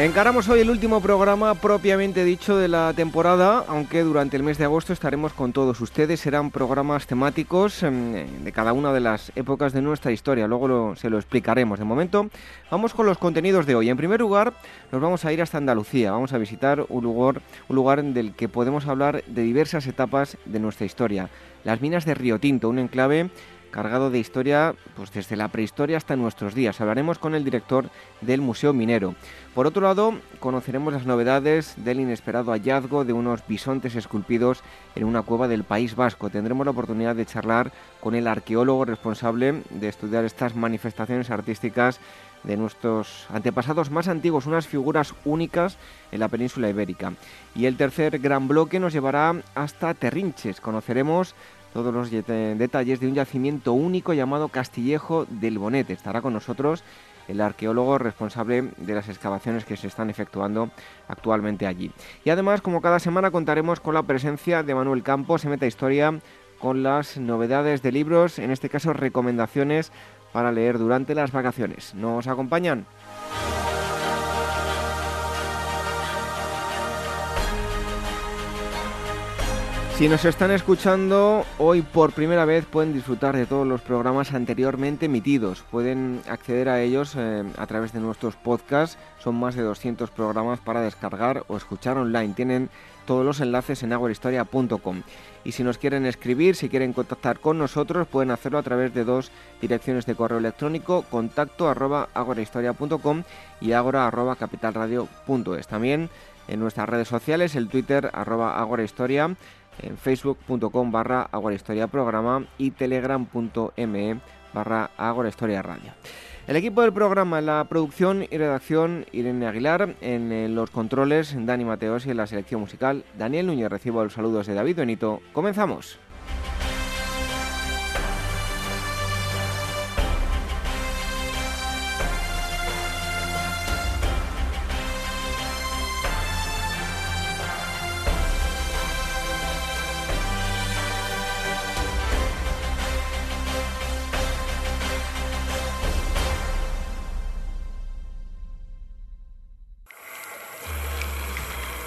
Encaramos hoy el último programa propiamente dicho de la temporada, aunque durante el mes de agosto estaremos con todos ustedes. Serán programas temáticos em, de cada una de las épocas de nuestra historia. Luego se lo explicaremos. De momento, vamos con los contenidos de hoy. En primer lugar, nos vamos a ir hasta Andalucía. Vamos a visitar un lugar, un lugar del que podemos hablar de diversas etapas de nuestra historia. Las minas de Río Tinto, un enclave cargado de historia pues desde la prehistoria hasta nuestros días. Hablaremos con el director del Museo Minero. Por otro lado, conoceremos las novedades del inesperado hallazgo de unos bisontes esculpidos en una cueva del País Vasco. Tendremos la oportunidad de charlar con el arqueólogo responsable de estudiar estas manifestaciones artísticas de nuestros antepasados más antiguos, unas figuras únicas en la península ibérica. Y el tercer gran bloque nos llevará hasta Terrinches. Conoceremos todos los detalles de un yacimiento único llamado Castillejo del Bonete. Estará con nosotros el arqueólogo responsable de las excavaciones que se están efectuando actualmente allí. Y además, como cada semana, contaremos con la presencia de Manuel Campos en Meta Historia con las novedades de libros, en este caso recomendaciones para leer durante las vacaciones. ¿Nos acompañan? Si nos están escuchando hoy por primera vez pueden disfrutar de todos los programas anteriormente emitidos. Pueden acceder a ellos eh, a través de nuestros podcasts. Son más de 200 programas para descargar o escuchar online. Tienen todos los enlaces en aguahistoria.com. Y si nos quieren escribir, si quieren contactar con nosotros, pueden hacerlo a través de dos direcciones de correo electrónico, contacto arroba agorahistoria.com y agora arroba capitalradio.es. También en nuestras redes sociales, el Twitter arroba agorahistoria en facebook.com barra Historia Programa y telegram.me barra Historia Radio. El equipo del programa la producción y redacción Irene Aguilar, en los controles Dani Mateos y en la selección musical Daniel Núñez. Recibo los saludos de David Benito. Comenzamos.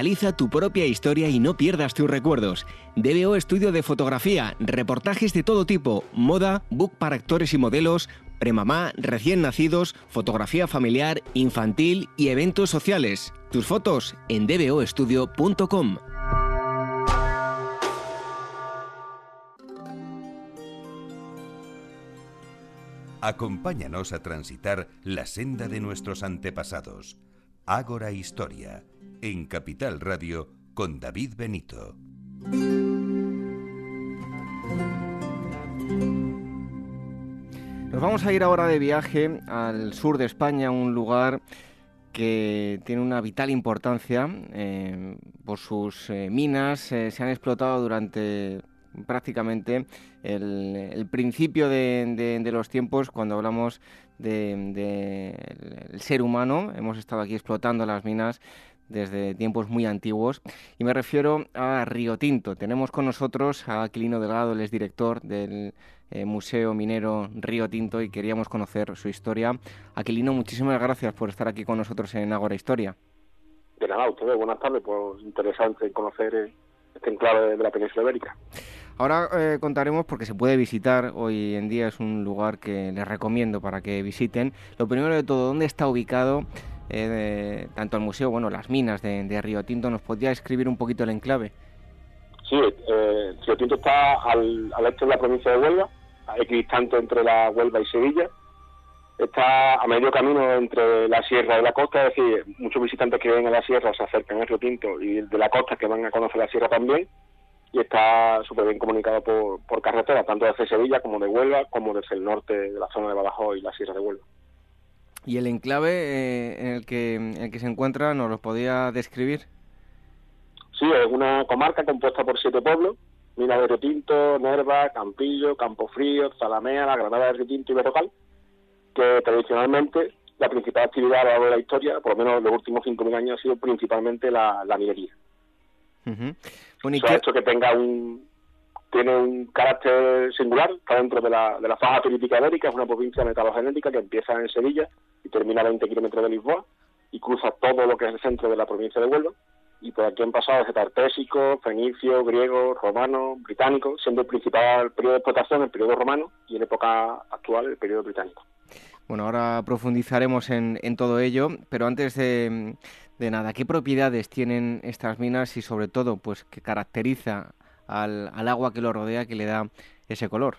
Inmortaliza tu propia historia y no pierdas tus recuerdos. DBO Estudio de Fotografía, reportajes de todo tipo, moda, book para actores y modelos, premamá, recién nacidos, fotografía familiar, infantil y eventos sociales. Tus fotos en dboestudio.com. Acompáñanos a transitar la senda de nuestros antepasados. Ágora Historia en Capital Radio con David Benito. Nos vamos a ir ahora de viaje al sur de España, un lugar que tiene una vital importancia eh, por sus eh, minas. Eh, se han explotado durante prácticamente el, principio de, los tiempos cuando hablamos del de, ser humano. Hemos estado aquí explotando las minas desde tiempos muy antiguos. Y me refiero a Río Tinto. Tenemos con nosotros a Aquilino Delgado, el es director del eh, Museo Minero Río Tinto y queríamos conocer su historia. Aquilino, muchísimas gracias por estar aquí con nosotros en Agora Historia. De nada, ustedes, buenas tardes, pues interesante conocer eh, este enclave de la península ibérica. Ahora eh, contaremos porque se puede visitar, hoy en día es un lugar que les recomiendo para que visiten. Lo primero de todo, ¿dónde está ubicado eh, tanto el museo, bueno, las minas de, Río Tinto? ¿Nos podría escribir un poquito el enclave? Sí, eh, Río Tinto está al, este de la provincia de Huelva, equidistante entre la Huelva y Sevilla. Está a medio camino entre la sierra y la costa, es decir, muchos visitantes que vienen a la sierra se acercan a Río Tinto y de la costa que van a conocer la sierra también. Y está súper bien comunicado por, por carretera, tanto desde Sevilla como de Huelva, como desde el norte de la zona de Badajoz y la sierra de Huelva. ¿Y el enclave eh, en, el que, en el que se encuentra nos lo podía describir? Sí, es una comarca compuesta por siete pueblos, Mina de Tinto, Nerva, Campillo, Campo Frío, Zalamea, La Granada de Tinto y Berrocal, que tradicionalmente la principal actividad a lo largo de la historia, por lo menos en los últimos 5.000 años, ha sido principalmente la, minería. bueno, ha hecho que tenga un tiene un carácter singular, está dentro de la, de la faja turística ibérica, es una provincia metalogenética que empieza en Sevilla y termina a 20 kilómetros de Lisboa y cruza todo lo que es el centro de la provincia de Huelva y por aquí han pasado desde tartésico, fenicio, griego, romano, británico, siendo el principal periodo de explotación el periodo romano y en época actual el periodo británico. Bueno, ahora profundizaremos en, todo ello, pero antes de, nada, ¿qué propiedades tienen estas minas y sobre todo, pues, qué caracteriza al, agua que lo rodea que le da ese color?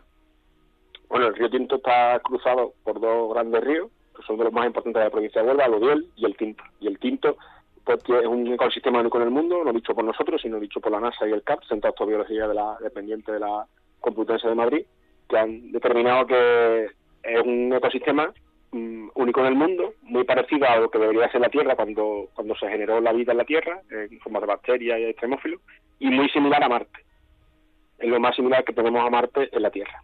Bueno, el río Tinto está cruzado por dos grandes ríos, que son de los más importantes de la provincia de Huelva, el Odiel y el Tinto. Y el Tinto porque es un ecosistema único en el mundo, no dicho por nosotros, sino dicho por la NASA y el CAP, Centro de Astrobiología de la, dependiente de la Complutense de Madrid, que han determinado que es un ecosistema mm, único en el mundo, muy parecido a lo que debería ser la Tierra cuando, cuando se generó la vida en la Tierra, en forma de bacterias y extremófilos, y muy similar a Marte. Es lo más similar que tenemos a Marte en la Tierra.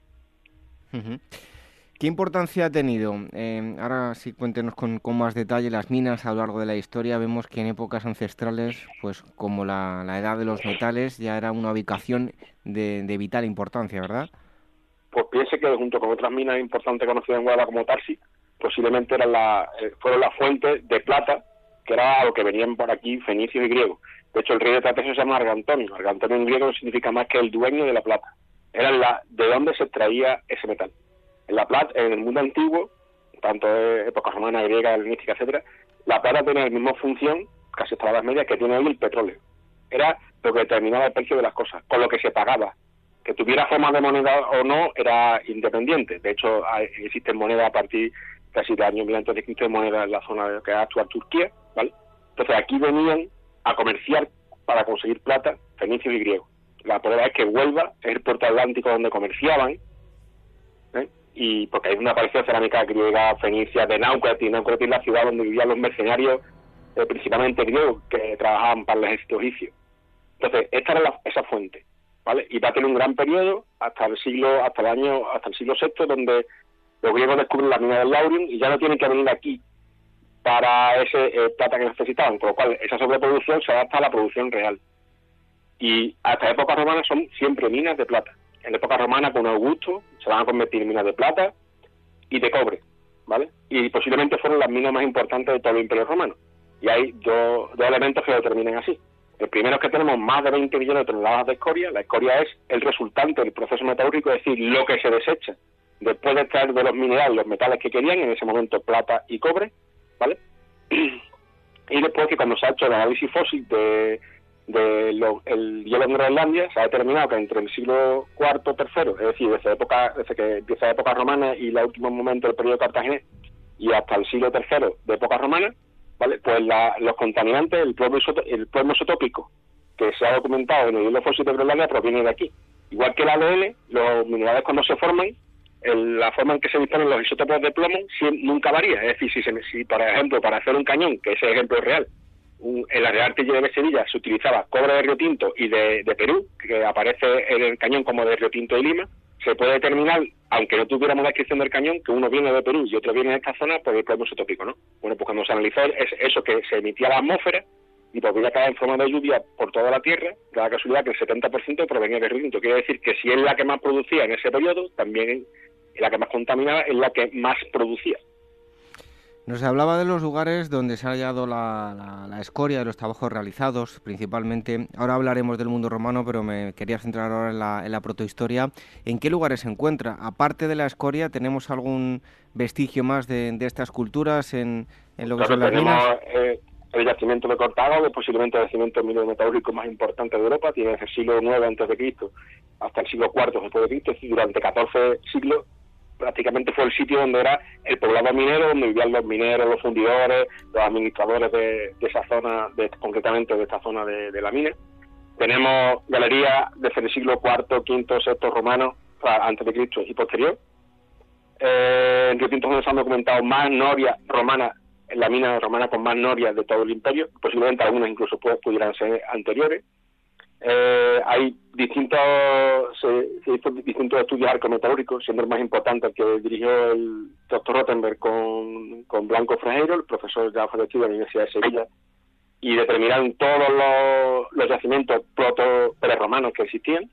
¿Qué importancia ha tenido? Eh, ahora sí cuéntenos con, más detalle las minas a lo largo de la historia. Vemos que en épocas ancestrales, pues como la, edad de los metales, ya era una ubicación de, vital importancia, ¿verdad? Pues piense que junto con otras minas importantes conocidas en Guadalajara como Tarsi, posiblemente eran la, eh, fueron las fuentes de plata, que era lo que venían por aquí fenicios y griegos. De hecho, el rey de Tartesio se llama Argantonio. Argantonio en griego significa más que el dueño de la plata. Era la de dónde se extraía ese metal. En la plata, en el mundo antiguo, tanto de época romana, griega, helenística, etcétera, la plata tenía la misma función, casi hasta las medias, que tiene hoy el petróleo. Era lo que determinaba el precio de las cosas, con lo que se pagaba. Que tuviera forma de moneda o no era independiente. De hecho, existen monedas a partir casi de años 1000 antes de monedas en la zona que es actual Turquía, ¿vale? Entonces aquí venían a comerciar para conseguir plata fenicios y griegos. La prueba es que Huelva es el puerto atlántico donde comerciaban, ¿eh? y porque hay una aparición cerámica griega, fenicia, de Náucratis, y es la ciudad donde vivían los mercenarios, eh, principalmente griegos, que trabajaban para el ejército egipcio. Entonces, esta era esa fuente, ¿vale? Y va a tener un gran periodo hasta el siglo, hasta el año, hasta el siglo VI, donde los griegos descubren la mina del Laurium y ya no tienen que venir aquí para ese eh, plata que necesitaban, con lo cual esa sobreproducción se adapta a la producción real. Y hasta época romana son siempre minas de plata en la época romana con Augusto se van a convertir en minas de plata y de cobre, ¿vale? Y posiblemente fueron las minas más importantes de todo el Imperio Romano. Y hay dos, elementos que lo determinan así. El primero es que tenemos más de 20 millones de toneladas de escoria. La escoria es el resultante del proceso metalúrgico, es decir, lo que se desecha después de extraer de los minerales los metales que querían, en ese momento plata y cobre, ¿vale? Y después que cuando se ha hecho el análisis fósil de del hielo en Groenlandia se ha determinado que entre el siglo IV III, es decir, desde, época, desde que empieza la época romana y el último momento del periodo cartaginés y hasta el siglo III de época romana, ¿vale? pues los contaminantes, el plomo, el plomo isotópico que se ha documentado en el hielo fósil de Groenlandia proviene de aquí. Igual que el ADN, los minerales cuando se forman, la forma en que se disponen los isótopos de plomo nunca varía. Es decir, si, se, si por ejemplo, para hacer un cañón, que ese ejemplo es real, en la Real Artillería de Sevilla se utilizaba cobre de Río Tinto y de, Perú, que aparece en el cañón como de Río Tinto y Lima, se puede determinar, aunque no tuviéramos la descripción del cañón, que uno viene de Perú y otro viene de esta zona por el problema isotópico, ¿no? Bueno, pues cuando se analizó es eso que se emitía a la atmósfera y podría caer en forma de lluvia por toda la Tierra, da la casualidad que el 70% provenía de Río Tinto. Quiere decir que si es la que más producía en ese periodo, también la que más contaminaba es la que más producía. Nos hablaba de los lugares donde se ha hallado la, escoria de los trabajos realizados, principalmente. Ahora hablaremos del mundo romano, pero me quería centrar ahora en la, protohistoria. ¿En qué lugares se encuentra? Aparte de la escoria, ¿tenemos algún vestigio más de, estas culturas en, lo que son las tenemos, eh, el yacimiento de es posiblemente el yacimiento metalúrgico más importante de Europa, tiene desde el siglo IX Cristo hasta el siglo IV después de Cristo, durante 14 siglos prácticamente fue el sitio donde era el poblado minero, donde vivían los mineros, los fundidores, los administradores de, esa zona, de, concretamente de esta zona de, la mina. Tenemos galerías desde el siglo IV, V, VI romano, antes de Cristo y posterior. Eh, en Río Tinto se han documentado más norias romanas, en la mina romana con más norias de todo el imperio, posiblemente algunas incluso pudieran ser anteriores. Eh, hay distintos, se, distintos estudios arcometalúricos, siendo el más importante el que dirigió el doctor Rottenberg con, con Blanco Frejeiro, el profesor ya fallecido de la Universidad de Sevilla, y determinaron todos los, yacimientos proto-prerromanos que existían.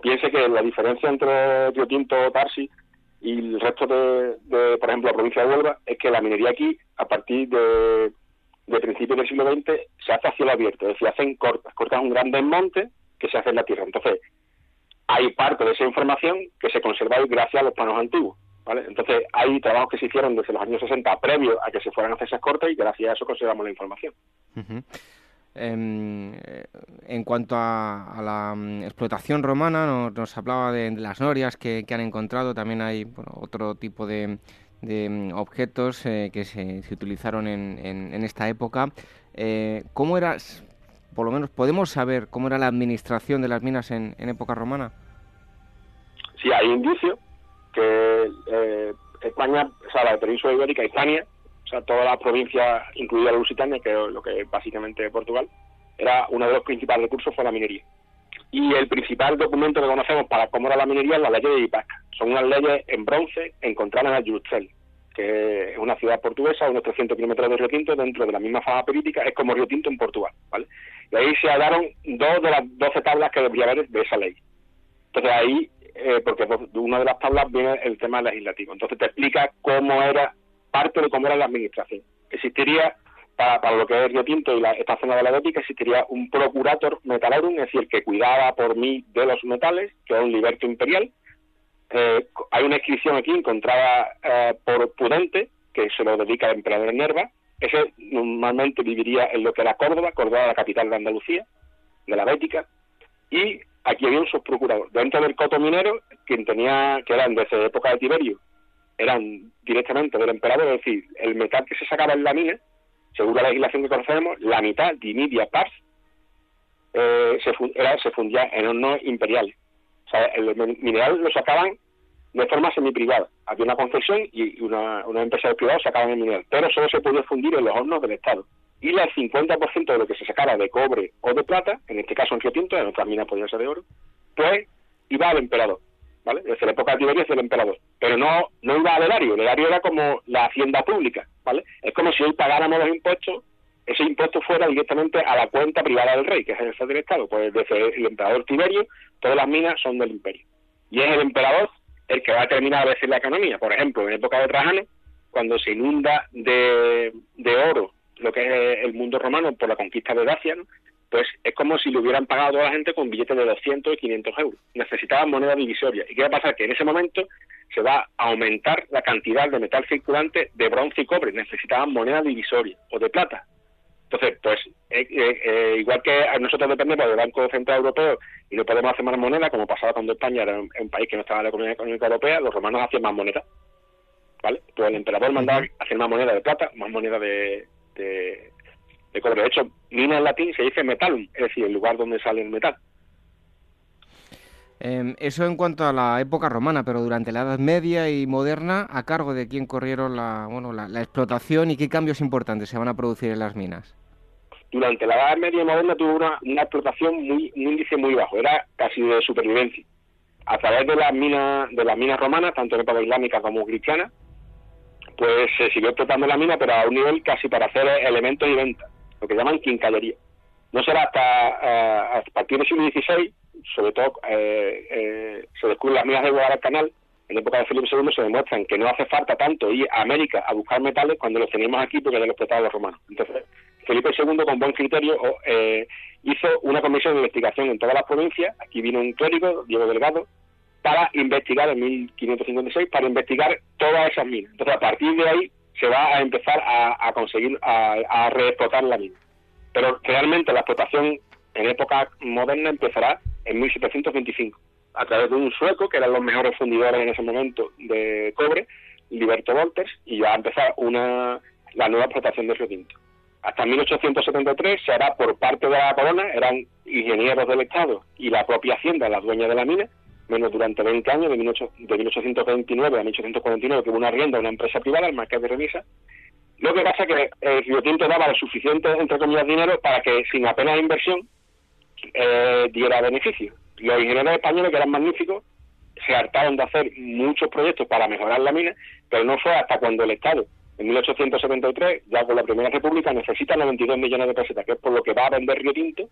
Piense que la diferencia entre Río Tinto, Tarsi y el resto de, de, por ejemplo, la provincia de Huelva, es que la minería aquí, a partir de de principios del siglo XX se hace a cielo abierto, es decir, hacen cortas, cortas un gran desmonte que se hace en la tierra. Entonces, hay parte de esa información que se conserva gracias a los planos antiguos. ¿vale? Entonces, hay trabajos que se hicieron desde los años 60 previo a que se fueran a hacer esas cortas y gracias a eso conservamos la información. Em, en, cuanto a, la mm, explotación romana, nos, hablaba de, las norias que, han encontrado, también hay otro tipo de, de mm, objetos eh, que se, utilizaron en, en, esta época. Eh, ¿Cómo era, por lo menos, podemos saber cómo era la administración de las minas en, época romana? Sí, hay indicios que eh, España, o sea, la península ibérica, España, o sea, toda la provincia, incluida la Lusitania, que es lo que es básicamente Portugal, era uno de los principales recursos fue la minería. Y el principal documento que conocemos para cómo era la minería es la ley de Ipac. Son unas leyes en bronce encontradas en Bruxelles, que es una ciudad portuguesa, unos 300 kilómetros de Río Tinto, dentro de la misma fama política, es como Río Tinto en Portugal, ¿vale? Y ahí se hallaron dos de las doce tablas que debería haber de esa ley. Entonces ahí, eh, porque de una de las tablas viene el tema legislativo. Entonces te explica cómo era parte de cómo era la administración. Existiría para, lo que es Río Tinto y la, esta zona de la gótica existiría un procurator metalorum, es decir, que cuidaba por mí de los metales, que es un liberto imperial. Eh, hay una inscripción aquí encontrada eh, por Pudente, que se lo dedica al emperador Nerva. Ese normalmente viviría en lo que era Córdoba, Córdoba la capital de Andalucía, de la Bética, y aquí había un subprocurador. Dentro del coto minero, quien tenía, que eran desde época de Tiberio, eran directamente del emperador, es decir, el metal que se sacaba en la mina, según la legislación que conocemos, la mitad, media pars, eh, se, era, se fundía en hornos imperiales. O sea, el mineral lo sacaban de forma semi-privada. Había una concesión y una, una empresa privada sacaban el mineral, pero solo se podía fundir en los hornos del Estado. Y el 50% de lo que se sacara de cobre o de plata, en este caso en Río Tinto, en otras minas podía ser de oro, pues iba al emperador. ¿vale? Desde la época de Tiberio el emperador. Pero no, no iba al erario, el erario era como la hacienda pública, ¿vale? Es como si hoy pagáramos los impuestos, ese impuesto fuera directamente a la cuenta privada del rey, que es el jefe del Estado. Pues desde el emperador Tiberio, todas las minas son del imperio. Y es el emperador el que va a terminar a decir la economía. Por ejemplo, en época de Trajano, cuando se inunda de, oro lo que es el mundo romano por la conquista de Dacia, pues es como si le hubieran pagado a toda la gente con billetes de 200 y 500 euros. Necesitaban moneda divisoria. ¿Y qué va a pasar? Que en ese momento se va a aumentar la cantidad de metal circulante de bronce y cobre. Necesitaban moneda divisoria o de plata. Entonces, pues eh, eh, eh, igual que nosotros dependemos del Banco Central Europeo y no podemos hacer más moneda, como pasaba cuando España era un, país que no estaba en la Comunidad Económica Europea, los romanos hacían más moneda. ¿Vale? Pues el emperador mandaba hacer más moneda de plata, más moneda de, de hecho, mina en latín se dice metalum, es decir, el lugar donde sale el metal. Em, eso en cuanto a la época romana, pero durante la Edad Media y moderna, ¿a cargo de quién corrieron la, bueno, la, explotación y qué cambios importantes se van a producir en las minas? Durante la Edad Media y moderna tuvo una, explotación muy, un índice muy bajo, era casi de supervivencia. A través de las minas, de las minas romanas, tanto en época islámica como cristiana, pues se siguió explotando la mina, pero a un nivel casi para hacer elementos y ventas lo que llaman quincallería. No será hasta, eh, a partir del siglo XVI, sobre todo eh, eh, se descubren las minas de Guadalcanal, en época de Felipe II se demuestran que no hace falta tanto ir a América a buscar metales cuando los teníamos aquí porque ya los explotaban los romanos. Entonces, Felipe II, con buen criterio, eh, hizo una comisión de investigación en todas las provincias. Aquí vino un clérigo, Diego Delgado, para investigar en 1556, para investigar todas esas minas. Entonces, a partir de ahí se va a empezar a, conseguir, a, a reexplotar la mina. Pero realmente la explotación en época moderna empezará en 1725, a través de un sueco, que eran los mejores fundidores en ese momento de cobre, Liberto Wolters, y va a empezar una, la nueva explotación de Río Tinto. Hasta 1873 se hará por parte de la corona, eran ingenieros del Estado y la propia Hacienda, la dueña de la mina, menos durante 20 años, de, 1829 a 1849, que hubo una rienda a una empresa privada, el Marqués de Revisa. Lo que pasa es que el Río Tinto daba lo suficiente, entre comillas, dinero para que sin apenas inversión eh, diera beneficio. Los ingenieros españoles, que eran magníficos, se hartaron de hacer muchos proyectos para mejorar la mina, pero no fue hasta cuando el Estado, en 1873, ya con la Primera República, necesita 92 millones de pesetas, que es por lo que va a vender Río Tinto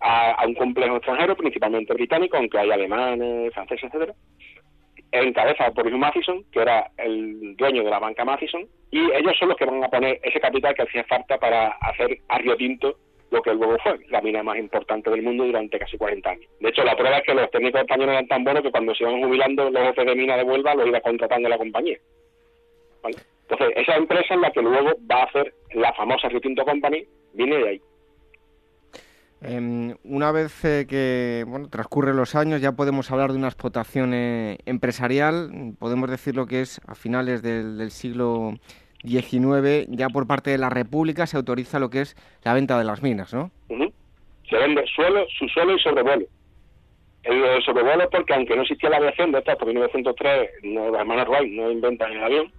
a, un complejo extranjero, principalmente británico, aunque hay alemanes, franceses, etcétera, encabezado por Hugh Mathison, que era el dueño de la banca Mathison, y ellos son los que van a poner ese capital que hacía falta para hacer a Río Tinto lo que luego fue la mina más importante del mundo durante casi 40 años. De hecho, la prueba es que los técnicos españoles eran tan buenos que cuando se iban jubilando los jefes de mina de Huelva los iba contratando la compañía. Entonces, esa empresa es la que luego va a hacer la famosa Rio Company, viene de ahí. Em, una vez eh, que bueno, transcurren los años, ya podemos hablar de una explotación eh, empresarial, podemos decir lo que es a finales del, siglo XIX, ya por parte de la República se autoriza lo que es la venta de las minas, ¿no? Se vende suelo, subsuelo y sobrevuelo. El sobrevuelo porque aunque no existía la aviación, de esto por 1903 no, los hermanos Wright no inventan el avión,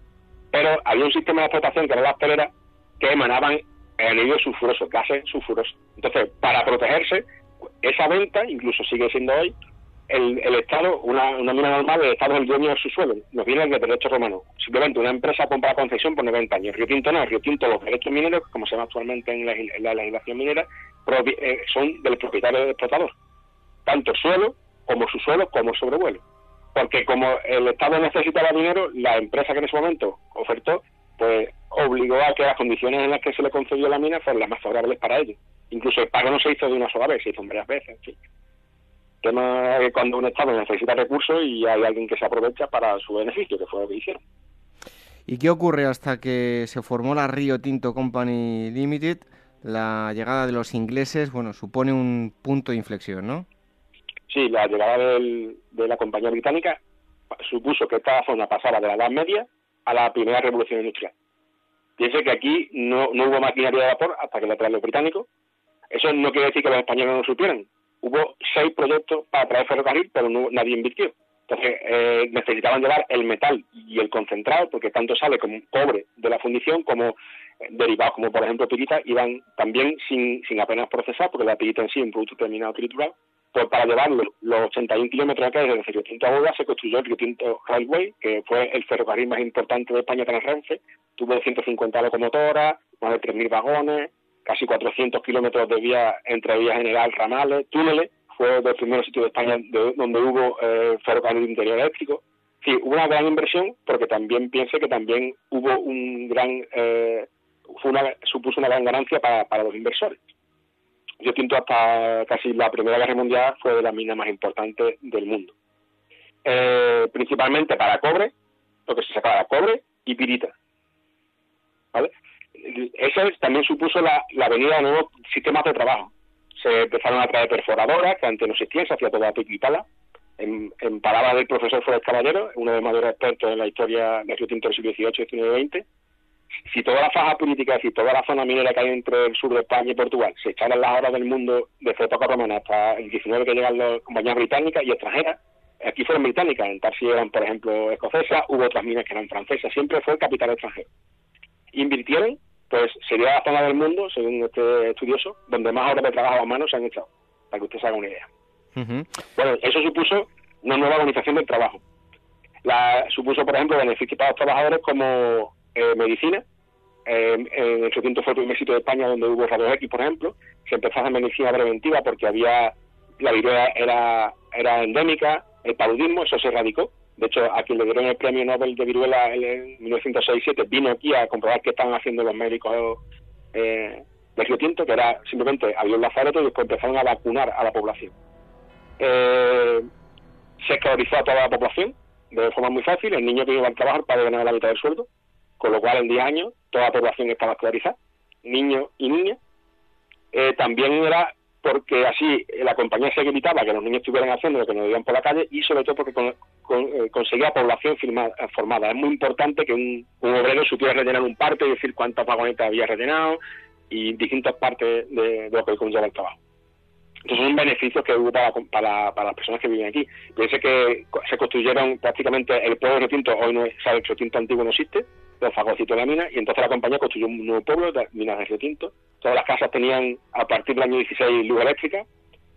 pero había un sistema de explotación que era las peleras que emanaban anillos sulfurosos, gases sulfurosos. Entonces, para protegerse, esa venta, incluso sigue siendo hoy, el, el Estado, una, una mina normal, el Estado es dueño de su suelo, nos viene de derecho romano. Simplemente una empresa compra concesión por 90 años. Río Tinto no, Río Tinto los derechos mineros, como se llama actualmente en la, legislación minera, eh, son del propietario del explotador. Tanto suelo, como su suelo, como sobrevuelo. Porque como el Estado necesitaba dinero, la empresa que en ese momento ofertó, pues obligó a que las condiciones en las que se le concedió la mina fueran las más favorables para ellos. Incluso el pago no se hizo de una sola vez, se hizo varias veces. En. Tema es cuando un Estado necesita recursos y hay alguien que se aprovecha para su beneficio, que fue lo que hicieron. ¿Y qué ocurre hasta que se formó la Rio Tinto Company Limited? La llegada de los ingleses, bueno, supone un punto de inflexión, ¿no? Sí, la llegada de la compañía británica supuso que esta zona pasara de la Edad Media a la primera revolución industrial. Piense que aquí no, no hubo maquinaria de vapor hasta que la traen los británicos. Eso no quiere decir que los españoles no lo supieran. Hubo seis proyectos para traer ferrocarril, pero no, nadie invirtió. Entonces eh, necesitaban llevar el metal y el concentrado, porque tanto sale como cobre de la fundición como eh, derivados como por ejemplo pirita, iban también sin, sin apenas procesar, porque la pirita en sí es un producto terminado triturado, pues para llevarlo los 81 kilómetros que hay desde Río Tinto a se construyó el Río Tinto Railway, que fue el ferrocarril más importante de España tras Renfe. Tuvo 150 locomotoras, más de 3.000 vagones, casi 400 kilómetros de vía entre vía general, ramales, túneles. Fue de los primeros sitios de España donde hubo eh, ferrocarril interior eléctrico. Sí, una gran inversión, porque también piense que también hubo un gran, eh, fue una, supuso una gran ganancia para los inversores. Yo Tinto hasta casi la Primera Guerra Mundial fue de las minas más importantes del mundo. Eh, principalmente para cobre, lo que se sacaba cobre y pirita. ¿Vale? Eso también supuso la, venida de nuevos sistemas de trabajo. Se empezaron a traer perforadoras, que antes no existían, se hacía todo a pico y pala. En, palabras del profesor Flores Caballero, uno de los mayores expertos en la historia de Río Tinto del siglo XVIII, XIX y XX, si toda la faja política, decir, toda la zona minera que hay entre el sur de España y Portugal se echaran las horas del mundo desde época romana hasta el 19 que llegan las compañías británicas y extranjeras, aquí fueron británicas, en Tarsi eran, por ejemplo, escocesas, hubo otras minas que eran francesas, siempre fue el capital extranjero. Invirtieron, pues sería la zona del mundo, según este estudioso, donde más horas de trabajo a mano se han echado, para que usted se haga una idea. Bueno, eso supuso una nueva organización del trabajo. La, supuso, por ejemplo, beneficios para los trabajadores como eh, medicina. en el quinto fue el primer sitio de España donde hubo rayos X, por ejemplo. Se empezó a hacer medicina preventiva porque había la viruela era, era endémica, el paludismo, eso se erradicó. De hecho, a quien le dieron el premio Nobel de viruela en 1967 vino aquí a comprobar qué estaban haciendo los médicos eh, Tinto, que era simplemente había un lazareto y después empezaron a vacunar a la población. Eh, se escolarizó a toda la población de forma muy fácil. El niño que iba al trabajo para ganar la mitad del sueldo, con lo cual en 10 años toda la población estaba escolarizada, niños y niñas. Eh, también era porque así la compañía se evitaba que los niños estuvieran haciendo lo que no debían por la calle y sobre todo porque eh, conseguía población formada. Es muy importante que un, obrero supiera rellenar un parte y decir cuántas vagonetas había rellenado y distintas partes de, lo que conlleva el trabajo. Entonces son beneficios que hubo para, para, las personas que viven aquí. Piense que se construyeron prácticamente el pueblo de Retinto, hoy no sabe el antiguo no existe, los fagocitos de la mina, y entonces la compañía construyó un nuevo pueblo de minas de Retinto. Todas las casas tenían a partir del año 16 luz eléctrica,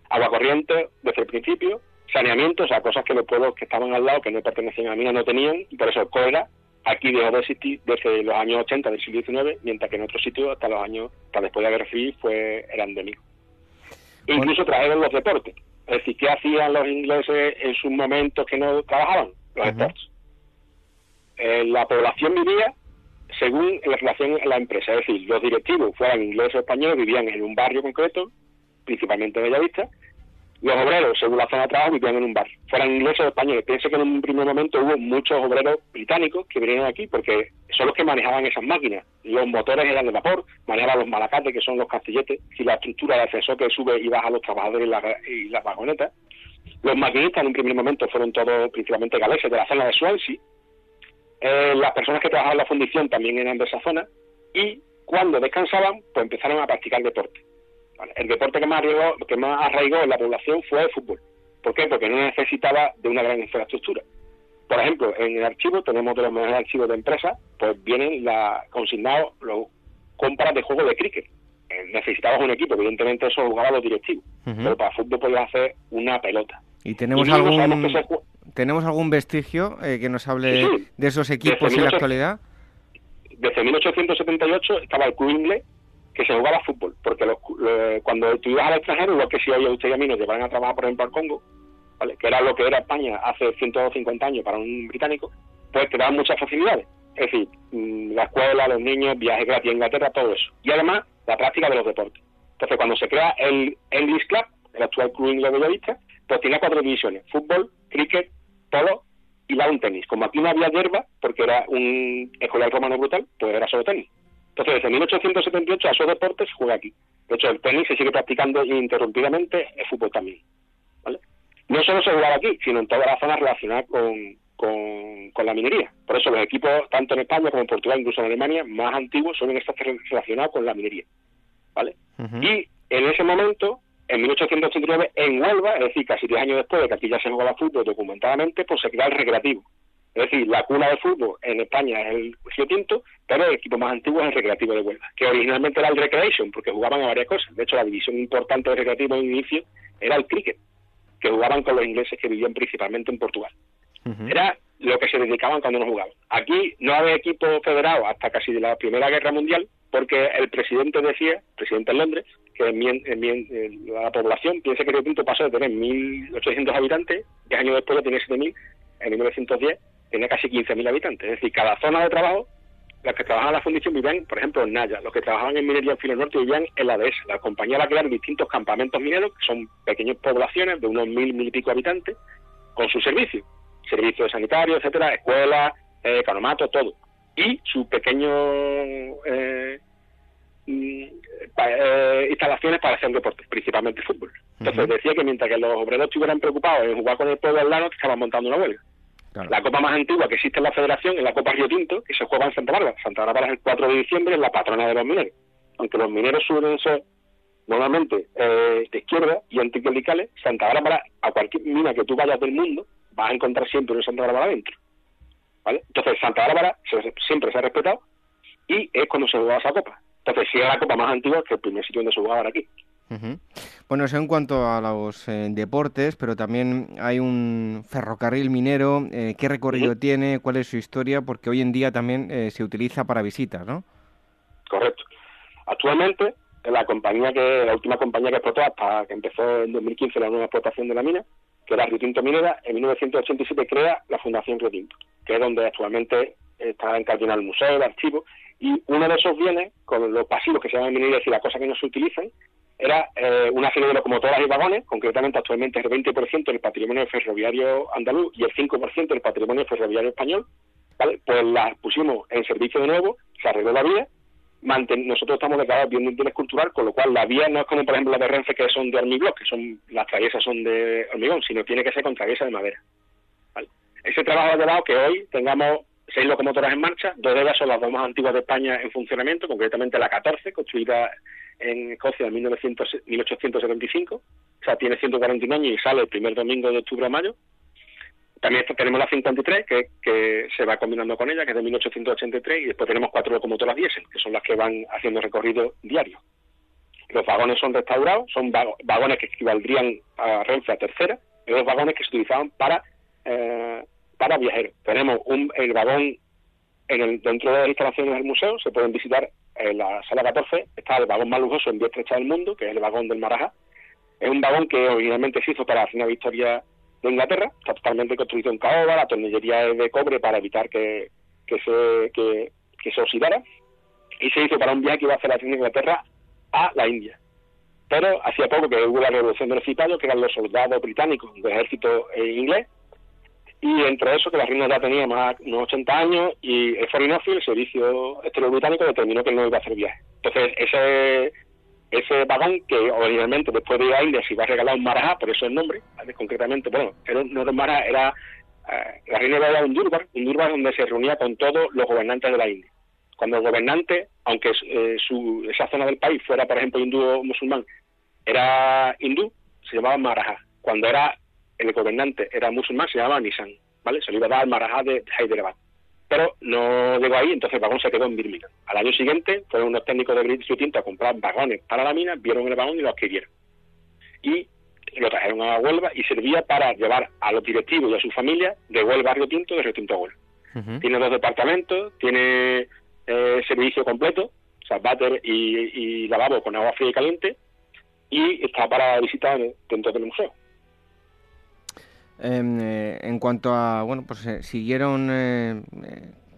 agua corriente desde el principio, saneamiento, o sea, cosas que los pueblos que estaban al lado, que no pertenecían a la mina, no tenían, y por eso el COERA aquí dejó de existir desde los años 80 del siglo XIX, mientras que en otros sitios hasta los años, hasta después de la guerra civil, fue, era endémico. Incluso trajeron los deportes. Es decir, ¿qué hacían los ingleses en sus momentos que no trabajaban? Los deportes. Eh, la población vivía según la relación en la empresa. Es decir, los directivos, fueran ingleses o españoles, vivían en un barrio concreto, principalmente Bellavista, los obreros, según la zona de trabajo, vivían en un bar. Fueran ingleses o españoles. Piense que en un primer momento hubo muchos obreros británicos que vinieron aquí porque son los que manejaban esas máquinas. Los motores eran de vapor, manejaban los malacates, que son los castilletes, y la estructura del ascensor que sube y baja a los trabajadores y, las vagonetas. Los maquinistas en un primer momento fueron todos principalmente galeses de la zona de Swansea. Eh, las personas que trabajaban en la fundición también eran de esa zona. Y cuando descansaban, pues empezaron a practicar deporte el deporte que más, arraigó, que más arraigó en la población fue el fútbol. ¿Por qué? Porque no necesitaba de una gran infraestructura. Por ejemplo, en el archivo tenemos de los mejores archivos de empresas, pues vienen la, consignados los compras de juegos de cricket. Eh, necesitabas un equipo, evidentemente eso jugaba los directivos, pero para fútbol podías hacer una pelota. ¿Y tenemos algún tenemos algún vestigio eh, que nos hable de esos equipos en la actualidad? Desde 1878 estaba el Club Inglés, que se jugaba fútbol, porque cuando tú ibas al extranjero, lo que si hoy usted y a mí nos llevaran a trabajar, por ejemplo, al Congo, ¿vale? que era lo que era España hace 150 años para un británico, pues te daban muchas facilidades. Es decir, mm, la escuela, los niños, viajes gratis a Inglaterra, todo eso. Y además, la práctica de los deportes. Entonces, cuando se crea el English Club, el actual club inglés de pues tiene cuatro divisiones, fútbol, cricket, polo y la un tenis. Como aquí no había hierba, porque era un escolar romano brutal, pues era solo tenis. Entonces, desde 1878 a esos deportes se juega aquí. De hecho, el tenis se sigue practicando ininterrumpidamente, el fútbol también. ¿vale? No solo se juega aquí, sino en todas las zonas relacionadas con, con, la minería. Por eso los equipos, tanto en España como en Portugal, incluso en Alemania, más antiguos, son estos relacionados con la minería. ¿vale? Y en ese momento, en 1889, en Huelva, es decir, casi 10 años después de que aquí ya se jugaba fútbol documentadamente, pues se crea el recreativo. Es decir, la cuna de fútbol en España es el Río Tinto, pero el equipo más antiguo es el Recreativo de Huelva, que originalmente era el Recreation, porque jugaban a varias cosas. De hecho, la división importante del Recreativo en inicio era el cricket, que jugaban con los ingleses que vivían principalmente en Portugal. Era lo que se dedicaban cuando no jugaban. Aquí no había equipo federado hasta casi de la Primera Guerra Mundial, porque el presidente decía, presidente en Londres, que en, la población, piensa que Río Tinto pasó de tener 1.800 habitantes, 10 años después de tener 7.000, en 1910 tenía casi 15.000 habitantes. Es decir, cada zona de trabajo, las que trabajaban en la fundición vivían, por ejemplo, en Naya, los que trabajaban en minería en Filo Norte vivían en la DS. La compañía va a crear distintos campamentos mineros, que son pequeñas poblaciones de unos mil, mil y pico habitantes, con su servicio. Servicios sanitarios, etcétera, escuelas, eh, canomatos, todo. Y sus pequeños eh, mm, eh, instalaciones para hacer deporte, principalmente fútbol. Entonces decía que mientras que los obreros estuvieran preocupados en jugar con el pueblo al lado, estaban montando una huelga. La copa más antigua que existe en la federación es la Copa Río Tinto, que se juega en Santa Bárbara. Santa Bárbara es el 4 de diciembre, es la patrona de los mineros. Aunque los mineros suelen ser normalmente eh, de izquierda y anticlericales, Santa Bárbara, a cualquier mina que tú vayas del mundo, vas a encontrar siempre un Santa Bárbara adentro. ¿Vale? Entonces, Santa Bárbara siempre se ha respetado y es cuando se juega esa copa. Entonces, si es la copa más antigua que el primer sitio donde se jugaba aquí. Bueno, eso en cuanto a los eh, deportes, pero también hay un ferrocarril minero. Eh, ¿Qué recorrido tiene? ¿Cuál es su historia? Porque hoy en día también eh, se utiliza para visitas, ¿no? Correcto. Actualmente, la compañía que la última compañía que explotó hasta que empezó en 2015 la nueva explotación de la mina, que era Tinto Minera, en 1987 crea la Fundación Tinto, que es donde actualmente está encardinado el museo, el archivo, y uno de esos bienes, con los pasivos que se llaman minería y las cosas que no se utilizan, era eh, una serie de locomotoras y vagones, concretamente actualmente el 20% del patrimonio ferroviario andaluz y el 5% del patrimonio ferroviario español, pues las pusimos en servicio de nuevo, se arregló la vía, nosotros estamos declarados bien de interés cultural, con lo cual la vía no es como por ejemplo la de Renfe que son de hormigón, que son las traviesas son de hormigón, sino tiene que ser con traviesa de madera. ¿vale? Ese trabajo ha llevado que hoy tengamos seis locomotoras en marcha, dos de ellas son las dos más antiguas de España en funcionamiento, concretamente la 14, construida en Escocia en 1875, o sea, tiene 141 años y sale el primer domingo de octubre a mayo. También tenemos la 53, que, que se va combinando con ella, que es de 1883, y después tenemos cuatro locomotoras diésel, que son las que van haciendo recorrido diario. Los vagones son restaurados, son vagones que equivaldrían a Renfe a tercera, y los vagones que se utilizaban para eh, para viajeros. Tenemos un, el vagón en el, dentro de las instalaciones del museo, se pueden visitar en la sala 14, está el vagón más lujoso en vía estrecha del mundo, que es el vagón del Marajá. Es un vagón que originalmente se hizo para la Reina Victoria de Inglaterra, está totalmente construido en caoba, la tornillería es de cobre para evitar que, que se, que, se oxidara, y se hizo para un viaje que iba a hacer la Reina de Inglaterra a la India. Pero hacía poco que hubo la revolución del los que eran los soldados británicos del ejército eh, inglés, y entre eso que la reina ya tenía más unos 80 años y el Foreign Office, el servicio exterior británico, determinó que no iba a hacer viaje. Entonces, ese ese vagón que originalmente después de ir a India se iba a regalar un Marajá, por eso el nombre, concretamente, bueno, era, no era un Marajá, era eh, la reina era un Durbar, un Durbar donde se reunía con todos los gobernantes de la India. Cuando el gobernante, aunque eh, su, esa zona del país fuera, por ejemplo, hindú o musulmán, era hindú, se llamaba Marajá. Cuando era el gobernante era musulmán, se llamaba Nisan, ¿vale? Se le iba a dar Marajá de Hyderabad. Pero no llegó ahí, entonces el vagón se quedó en Birmingham. Al año siguiente fueron unos técnicos de British Tinto a comprar vagones para la mina, vieron el vagón y lo adquirieron. Y lo trajeron a Huelva y servía para llevar a los directivos y a su familia de Huelva a Río Tinto, de Río Tinto a Huelva. Tiene dos departamentos, tiene eh, servicio completo, o sea, váter y, y lavabo con agua fría y caliente, y está para visitar dentro del museo. Em, eh, en cuanto a, bueno, pues eh, siguieron eh,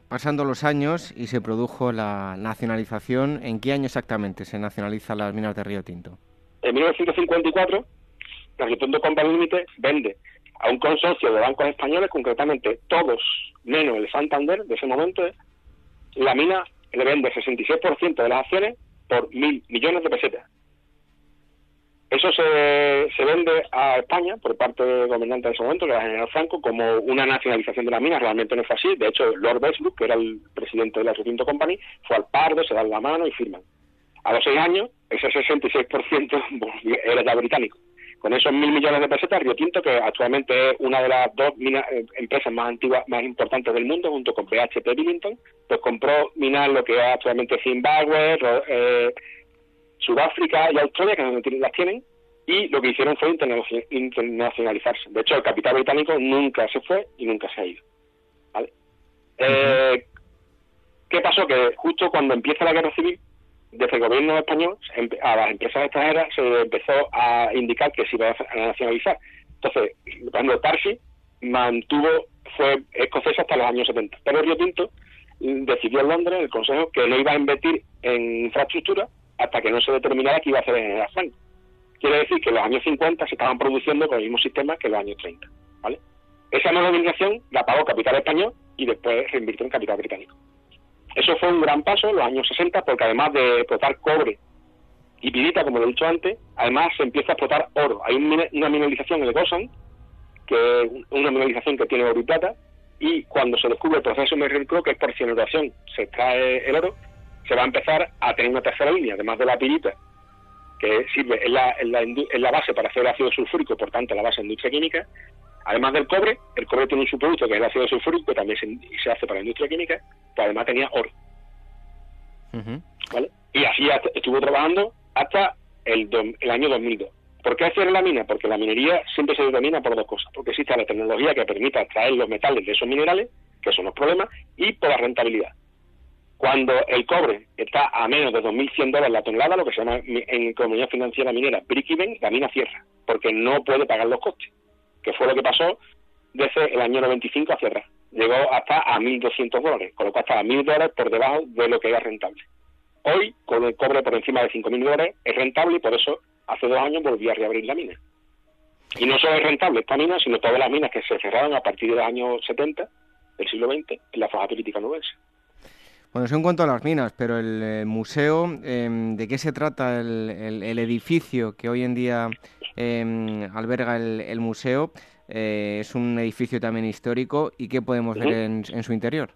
pasando los años y se produjo la nacionalización. ¿En qué año exactamente se nacionaliza las minas de Río Tinto? En 1954, la Río Tinto Company Limited vende a un consorcio de bancos españoles, concretamente todos menos el Santander de ese momento, la mina le vende el 66% de las acciones por mil millones de pesetas. Eso se, se vende a España por parte del gobernante de ese momento, que era general Franco, como una nacionalización de la mina. Realmente no fue así. De hecho, Lord Westbrook, que era el presidente de la Rio Company, fue al Pardo, se dan la mano y firman. A los seis años, ese 66% era ya británico. Con esos mil millones de pesetas, Río Tinto, que actualmente es una de las dos eh, empresas más antiguas, más importantes del mundo, junto con BHP Billington, pues compró minas lo que es actualmente Zimbabue, eh, Sudáfrica y Australia, que donde las tienen, y lo que hicieron fue internacionalizarse. De hecho, el capital británico nunca se fue y nunca se ha ido. Eh, ¿Qué pasó? Que justo cuando empieza la guerra civil, desde el gobierno español a las empresas extranjeras se empezó a indicar que se iba a nacionalizar. Entonces, cuando Tarsi mantuvo, fue escocés hasta los años 70. Pero Río Tinto decidió en Londres, el Consejo, que no iba a invertir en infraestructura hasta que no se determinara qué iba a hacer en el Franco. Quiere decir que los años 50 se estaban produciendo con el mismo sistema que los años 30. ¿vale? Esa modernización la pagó capital español y después reinvirtió en capital británico. Eso fue un gran paso en los años 60 porque además de explotar cobre y pirita, como lo he dicho antes, además se empieza a explotar oro. Hay una mineralización en el Gosan, que es una mineralización que tiene oro y plata, y cuando se descubre el proceso de que es por cianuración, se extrae el oro, se va a empezar a tener una tercera línea, además de la pirita, que sirve en la, en la, base para hacer ácido sulfúrico, por tanto la base de industria química, además del cobre, el cobre tiene un subproducto que es el ácido sulfúrico, que también se, hace para la industria química, pues además tenía oro. ¿Vale? Y así estuvo trabajando hasta el, el año 2002. ¿Por qué hacer la mina? Porque la minería siempre se determina por dos cosas. Porque existe la tecnología que permita extraer los metales de esos minerales, que son los problemas, y por la rentabilidad. Cuando el cobre está a menos de 2.100 dólares la tonelada, lo que se llama en economía financiera minera break-even, la mina cierra, porque no puede pagar los costes. que fue lo que pasó desde el año 95 hacia atrás. Llegó hasta a 1.200 dólares, con lo cual estaba 1.000 dólares por debajo de lo que era rentable. Hoy, con el cobre por encima de 5.000 dólares, es rentable y por eso hace dos años volví a reabrir la mina. Y no solo es rentable esta mina, sino todas las minas que se cerraron a partir de los años 70 del siglo XX en la faja política nubense. Bueno, eso en cuanto a las minas, pero el, museo, em, ¿de qué se trata el, edificio que hoy en día em, alberga el, museo? Eh, es un edificio también histórico y qué podemos ver en, su interior.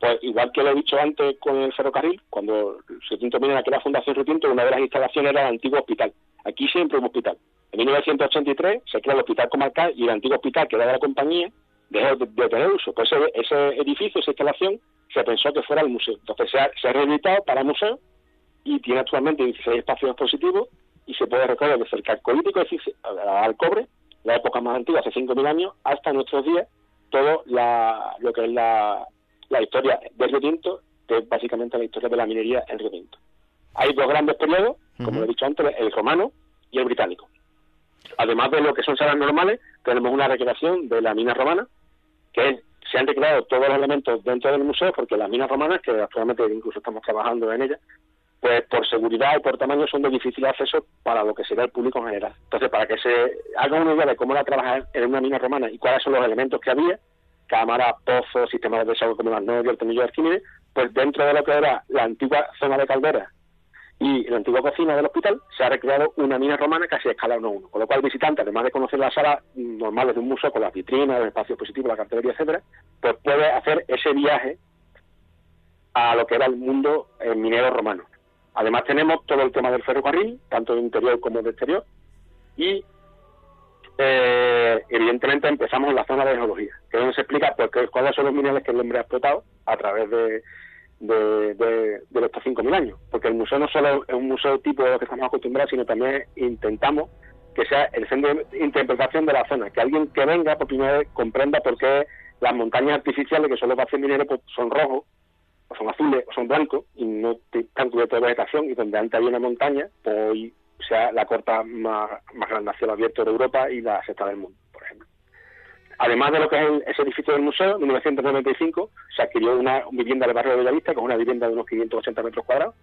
Pues igual que lo he dicho antes con el ferrocarril, cuando Retinto Mina, la Fundación Retinto, una de las instalaciones era el antiguo hospital. Aquí siempre hubo hospital. En 1983 se creó el hospital comarcal y el antiguo hospital que era de la compañía dejó de, tener uso. Pues ese edificio, esa instalación, se pensó que fuera el museo. Entonces se ha, se rehabilitado para museo y tiene actualmente 16 espacios expositivos y se puede recorrer desde el calcolítico al cobre, la época más antigua, hace 5.000 años, hasta nuestros días, todo lo que es la, historia del Río Tinto, que es básicamente la historia de la minería en Río Tinto. Hay dos grandes periodos, como he dicho antes, el romano y el británico. Además de lo que son salas normales, tenemos una recreación de la mina romana, que se han recreado todos los elementos dentro del museo porque las minas romanas, que actualmente incluso estamos trabajando en ellas, pues por seguridad y por tamaño son de difícil acceso para lo que será el público en general. Entonces, para que se haga una idea de cómo era trabajar en una mina romana y cuáles son los elementos que había, cámaras, pozos, sistemas de desagüe como las novias, el tornillo de Arquímedes, pues dentro de lo que era la antigua zona de caldera y en la antigua cocina del hospital se ha recreado una mina romana casi a escala 1 1. Con lo cual el visitante, además de conocer las salas normales de un museo con las vitrinas, el espacio positivo, la cartelería, etcétera, pues puede hacer ese viaje a lo que era el mundo eh, minero romano. Además tenemos todo el tema del ferrocarril, tanto de interior como de exterior, y eh, evidentemente empezamos en la zona de geología, que es donde se explica pues, cuáles son los minerales que el hombre ha explotado a través de de, de, estos 5.000 años, porque el museo no solo es un museo tipo de lo que estamos acostumbrados, sino también intentamos que sea el centro de interpretación de la zona, que alguien que venga por primera vez comprenda por qué las montañas artificiales, que son los vacíos mineros, pues son rojos, o son azules, o son blancos, y no están cubiertos de vegetación, y donde antes había una montaña, pues hoy sea la corta más, más grande hacia el abierto de Europa y la sexta del mundo. Además de lo que es ese edificio del museo, en 1995 se adquirió una vivienda del barrio de Bellavista, que es una vivienda de unos 580 metros cuadrados,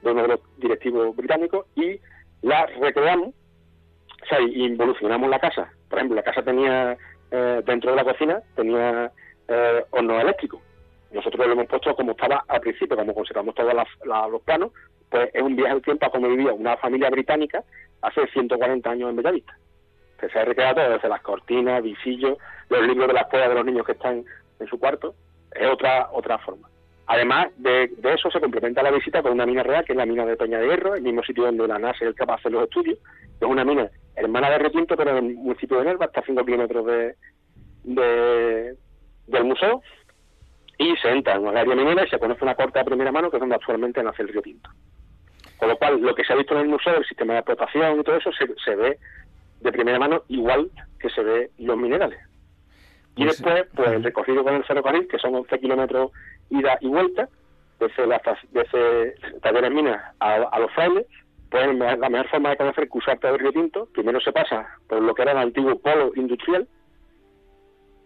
de uno de los directivos británicos, y la recreamos, o sea, involucionamos la casa. Por ejemplo, la casa tenía, eh, dentro de la cocina, tenía eh, horno eléctrico. Nosotros lo hemos puesto como estaba al principio, como conservamos todos los planos, pues es un viaje al tiempo a cómo vivía una familia británica hace 140 años en Bellavista que se ha recreado desde las cortinas, visillos, los libros de la escuela de los niños que están en su cuarto, es otra otra forma. Además de, eso, se complementa la visita con una mina real, que es la mina de Peña de Hierro, el mismo sitio donde la NASA es capaz de hacer los estudios. Es una mina hermana de Retinto, pero en el municipio de Nerva, hasta a 5 kilómetros de, del museo. Y se entra en un área minera y se conoce una corte de primera mano, que es donde actualmente nace el río Tinto. Con lo cual, lo que se ha visto en el museo, el sistema de explotación y todo eso, se, se ve de primera mano igual que se ve los minerales. Y pues, después, pues el recorrido con el ferrocarril, que son 11 kilómetros ida y vuelta, desde, la, desde Talleres Minas a, los frailes, pues la mejor forma de conocer cruzar todo el Río Tinto, primero se pasa por lo que era el antiguo polo industrial,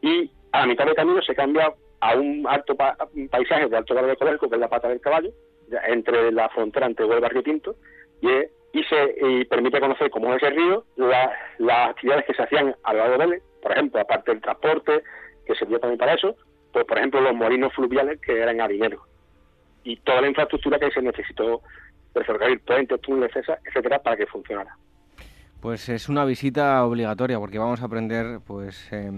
y a la mitad del camino se cambia a un alto paisaje de alto grado de Codelco, que es la pata del caballo, entre la frontera entre Huelva y Río Tinto, y es y se permite conocer cómo es ese río, las actividades que se hacían al lado de él, por ejemplo, aparte del transporte, que servía también para eso, pues por ejemplo los molinos fluviales que eran harineros y toda la infraestructura que se necesitó del ferrocarril, puentes, túneles, etcétera, para que funcionara. Pues es una visita obligatoria porque vamos a aprender pues eh,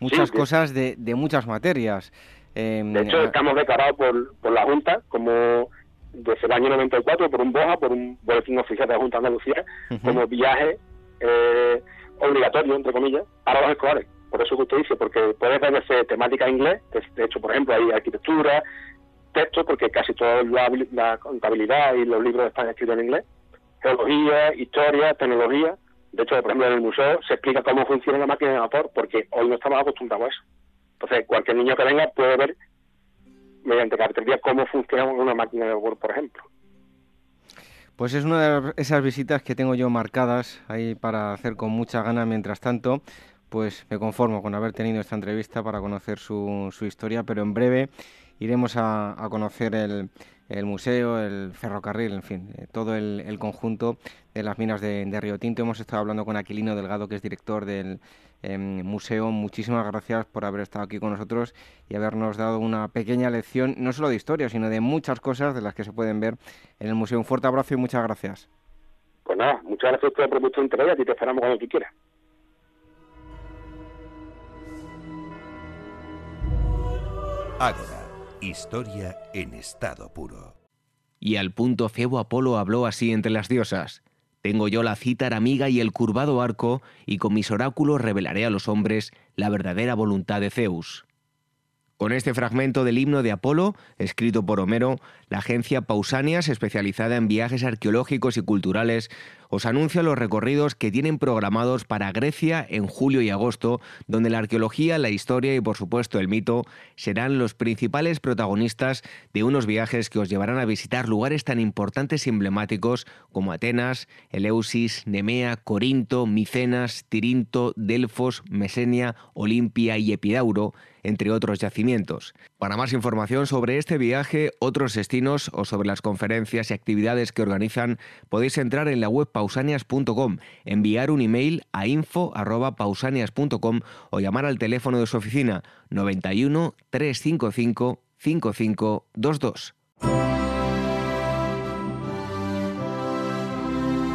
muchas cosas de, de, muchas materias. Eh, de hecho, estamos declarados por, por la Junta como desde el año 94 por un BOJA, por un boletín oficial de la Junta de Andalucía, como viaje eh, obligatorio, entre comillas, para los escolares. Por eso que usted dice, porque puede desde temática en inglés, de hecho, por ejemplo, hay arquitectura, texto, porque casi toda la, contabilidad y los libros están escritos en inglés, geología, historia, tecnología. De hecho, por ejemplo, en el museo se explica cómo funciona la máquina de vapor, porque hoy no estamos acostumbrados a eso. Entonces, cualquier niño que venga puede ver mediante cartelería cómo funciona una máquina de Word, por ejemplo. Pues es una de esas visitas que tengo yo marcadas ahí para hacer con mucha gana mientras tanto, pues me conformo con haber tenido esta entrevista para conocer su, su historia, pero en breve iremos a, conocer el, el, museo, el ferrocarril, en fin, eh, todo el, conjunto de las minas de, Río Tinto. Hemos estado hablando con Aquilino Delgado, que es director del em, museo. Muchísimas gracias por haber estado aquí con nosotros y habernos dado una pequeña lección, no solo de historia, sino de muchas cosas de las que se pueden ver en el museo. Un fuerte abrazo y muchas gracias. Pues nada, muchas gracias por vuestra entrega y te esperamos cuando tú quieras. Ágora, historia en estado puro. Y al punto Febo Apolo habló así entre las diosas. Tengo yo la cítara amiga y el curvado arco, y con mis oráculos revelaré a los hombres la verdadera voluntad de Zeus. Con este fragmento del himno de Apolo, escrito por Homero, la agencia Pausanias, especializada en viajes arqueológicos y culturales, os anuncia los recorridos que tienen programados para Grecia en julio y agosto, donde la arqueología, la historia y por supuesto el mito serán los principales protagonistas de unos viajes que os llevarán a visitar lugares tan importantes y emblemáticos como Atenas, Eleusis, Nemea, Corinto, Micenas, Tirinto, Delfos, Mesenia, Olimpia y Epidauro, entre otros yacimientos. Para más información sobre este viaje, otros destinos o sobre las conferencias y actividades que organizan, podéis entrar en la web pausanias.com, enviar un email a info@pausanias.com o llamar al teléfono de su oficina 91 355 5522.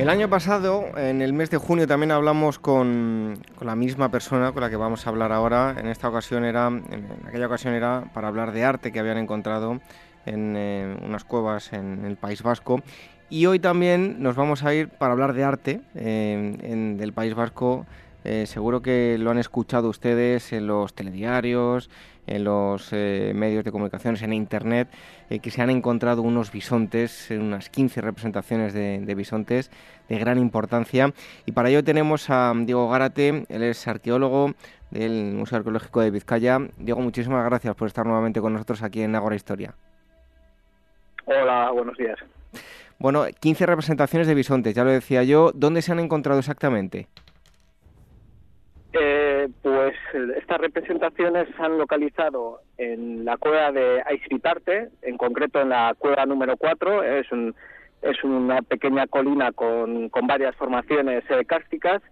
El año pasado, en el mes de junio, también hablamos con, la misma persona con la que vamos a hablar ahora. En esta ocasión era, en aquella ocasión era para hablar de arte que habían encontrado en eh, unas cuevas en el País Vasco. Y hoy también nos vamos a ir para hablar de arte eh, en, del País Vasco. Eh, seguro que lo han escuchado ustedes en los telediarios, en los eh, medios de comunicaciones, en Internet, que se han encontrado unos bisontes, unas 15 representaciones de, de, bisontes de gran importancia. Y para ello tenemos a Diego Gárate, él es arqueólogo del Museo Arqueológico de Vizcaya. Diego, muchísimas gracias por estar nuevamente con nosotros aquí en Agora Historia. Hola, buenos días. Bueno, 15 representaciones de bisontes, ya lo decía yo. ¿Dónde se han encontrado exactamente? Eh, pues estas representaciones se han localizado en la cueva de Aisritarte, en concreto en la cueva número 4. Es, es una pequeña colina con, varias formaciones eh, cársticas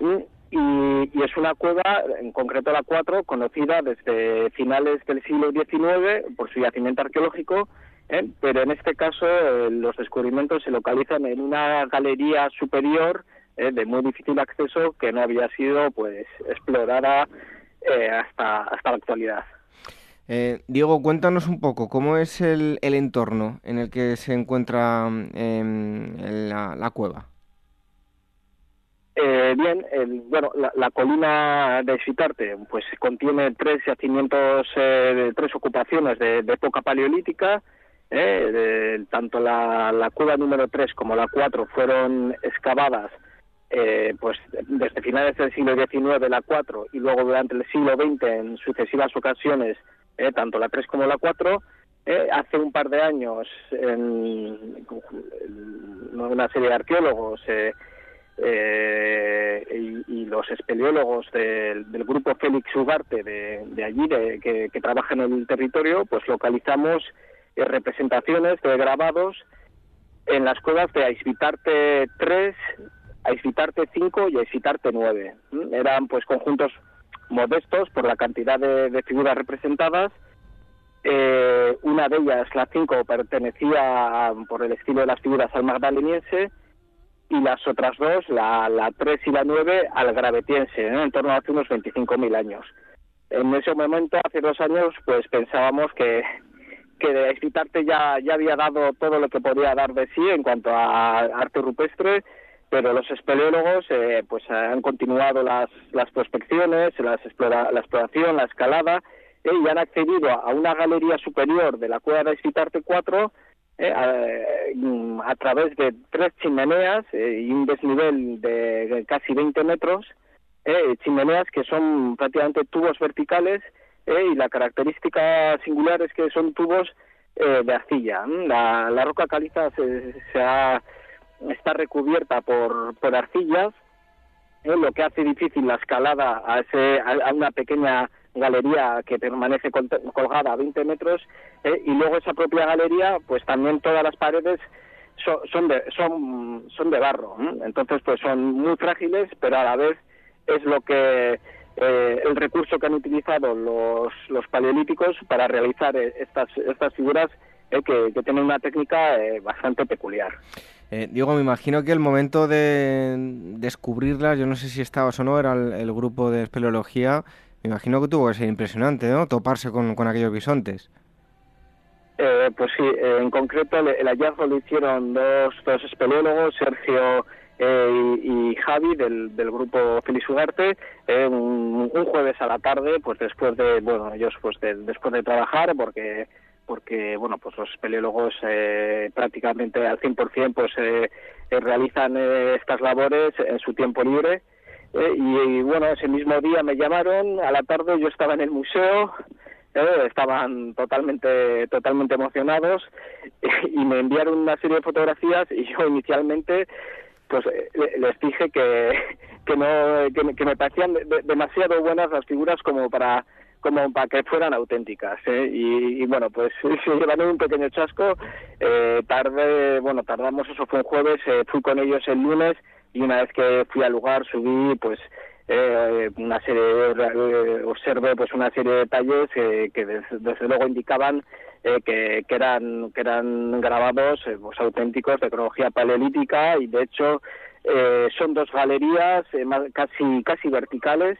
y, y, es una cueva, en concreto la 4, conocida desde finales del siglo XIX por su yacimiento arqueológico ¿eh? pero en este caso eh, los descubrimientos se localizan en una galería superior ¿eh? de muy difícil acceso que no había sido pues explorada hasta, hasta la actualidad. Diego, cuéntanos un poco cómo es el, el entorno en el que se encuentra em, la, cueva. bien, bueno, la, colina de Xitarte pues contiene tres yacimientos, tres ocupaciones de, de época paleolítica, ¿eh? tanto la, cueva número 3 como la 4 fueron excavadas eh, pues desde finales del siglo XIX la 4 y luego durante el siglo XX en sucesivas ocasiones eh, tanto la 3 como la 4 eh, hace un par de años en, una serie de arqueólogos y, los espeleólogos del, grupo Félix Ugarte de, allí que, que trabaja en el territorio pues localizamos representaciones de grabados en las cuevas de Aisvitarte 3, Aisvitarte 5 y Aisvitarte 9. Eran pues conjuntos modestos por la cantidad de, figuras representadas. Eh, una de ellas, la 5, pertenecía por el estilo de las figuras al magdaleniense y las otras dos, la, la 3 y la 9, al gravetiense, en torno a hace unos 25.000 años. En ese momento, hace dos años, pues pensábamos que que de Excitarte ya, ya había dado todo lo que podía dar de sí en cuanto a arte rupestre, pero los espeleólogos eh, pues han continuado las, las prospecciones, las la exploración, la escalada eh, y han accedido a, una galería superior de la cueva de Citarte 4 eh, a, través de tres chimeneas y un desnivel de casi 20 metros, chimeneas que son prácticamente tubos verticales y la característica singular es que son tubos de arcilla. La, la roca caliza se, se ha está recubierta por, por arcillas, eh, lo que hace difícil la escalada a, ese, a, una pequeña galería que permanece colgada a 20 metros eh, y luego esa propia galería pues también todas las paredes son, de, son, son de barro entonces pues son muy frágiles pero a la vez es lo que eh, el recurso que han utilizado los, los paleolíticos para realizar estas, estas figuras que, que tienen una técnica bastante peculiar. Eh, Diego, me imagino que el momento de descubrirlas, yo no sé si estabas o no, era el, grupo de espeleología, me imagino que tuvo que ser impresionante, ¿no? Toparse con, aquellos bisontes. Eh, pues sí, eh, en concreto el, hallazgo lo hicieron dos, dos espeleólogos, Sergio y, Javi del, del grupo Félix Ugarte, un, un, jueves a la tarde, pues después de, bueno, ellos pues después de trabajar, porque porque bueno pues los espeleólogos eh, prácticamente al 100% pues eh, eh, realizan estas labores en su tiempo libre. Y, bueno ese mismo día me llamaron a la tarde yo estaba en el museo estaban totalmente totalmente emocionados y me enviaron una serie de fotografías y yo inicialmente pues les dije que que no que, me parecían demasiado buenas las figuras como para como para que fueran auténticas. ¿eh? Y, bueno, pues se llevaron un pequeño chasco. Eh, tarde, bueno, tardamos, eso fue un jueves, eh, fui con ellos el lunes y una vez que fui al lugar subí, pues eh, una serie, eh, observé pues una serie de detalles que desde, luego indicaban que, que, eran que eran grabados pues, auténticos de cronología paleolítica y de hecho son dos galerías casi casi verticales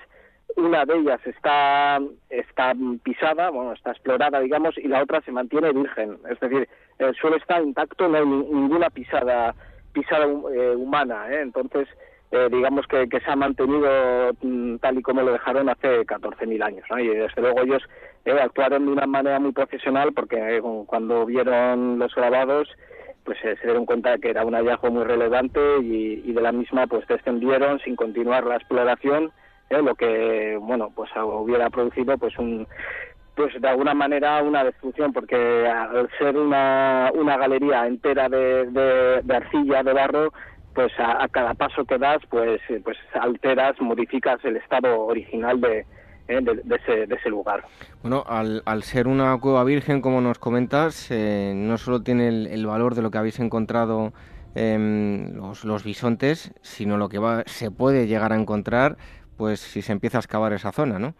una de ellas está, está pisada, bueno, está explorada, digamos, y la otra se mantiene virgen. Es decir, el suelo está intacto, no hay ninguna pisada, pisada eh, humana. ¿eh? Entonces, eh, digamos que, que, se ha mantenido mm, tal y como lo dejaron hace 14.000 años. Y desde luego ellos actuaron de una manera muy profesional porque cuando vieron los grabados, pues se dieron cuenta que era un hallazgo muy relevante y, y de la misma pues descendieron sin continuar la exploración ¿eh? lo que bueno pues hubiera producido pues un pues de alguna manera una destrucción porque al ser una, una galería entera de, de, arcilla de barro pues a, cada paso que das pues pues alteras modificas el estado original de, ¿eh? de, ese, de ese lugar. Bueno, al, al, ser una cueva virgen, como nos comentas, eh, no solo tiene el, valor de lo que habéis encontrado eh, los, los bisontes, sino lo que va, se puede llegar a encontrar pues si se empieza a excavar esa zona, ¿no?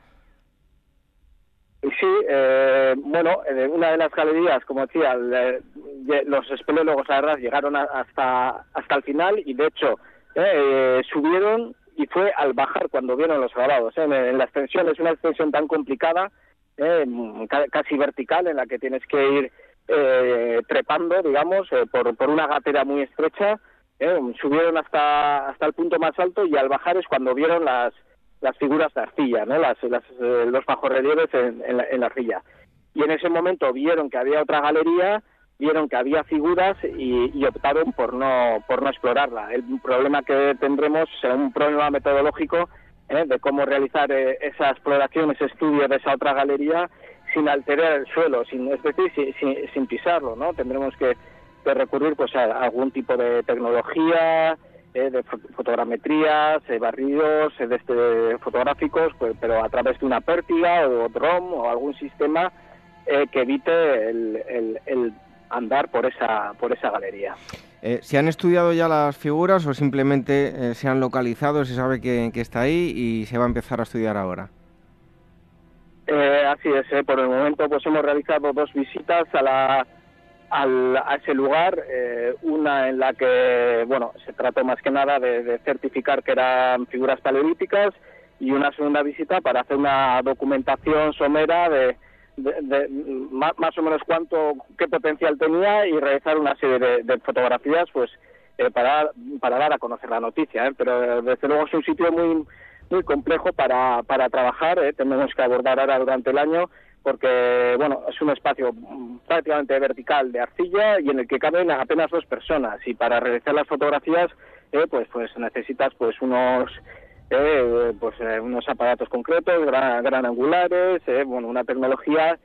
Sí, eh, bueno, en una de las galerías, como decía, los espeleólogos, la llegaron hasta, hasta el final y, de hecho, eh, subieron y fue al bajar cuando vieron los grabados. ¿eh? En, la extensión es una extensión tan complicada, casi vertical, en la que tienes que ir trepando, digamos, por, por una gatera muy estrecha. subieron hasta, hasta el punto más alto y al bajar es cuando vieron las, las figuras de arcilla, ¿no? las, eh, los bajorrelieves en, en, la, en la arcilla. Y en ese momento vieron que había otra galería, vieron que había figuras y, optaron por no, por no explorarla. El problema que tendremos será un problema metodológico ¿eh? de cómo realizar eh, esa exploración, ese estudio de esa otra galería sin alterar el suelo, sin, es decir, sin, sin, pisarlo, ¿no? Tendremos que, que recurrir pues a algún tipo de tecnología, eh, de fotogrametrías, eh, barridos eh, de este, fotográficos, pues, pero a través de una pértiga o dron o algún sistema que evite el, andar por esa, por esa galería. ¿Se han estudiado ya las figuras o simplemente se han localizado, se sabe que, que, está ahí y se va a empezar a estudiar ahora? así es, por el momento pues hemos realizado dos visitas a la a ese lugar, eh, una en la que, bueno, se trató más que nada de, certificar que eran figuras paleolíticas y una segunda visita para hacer una documentación somera de, más, o menos cuánto, qué potencial tenía y realizar una serie de, fotografías, pues, para, para dar a conocer la noticia. Pero desde luego es un sitio muy muy complejo para, para trabajar. Tenemos que abordar ahora durante el año porque bueno es un espacio prácticamente vertical de arcilla y en el que caben apenas dos personas. Y para realizar las fotografías eh, pues pues necesitas pues unos eh, pues eh, unos aparatos concretos gran, angulares bueno una tecnología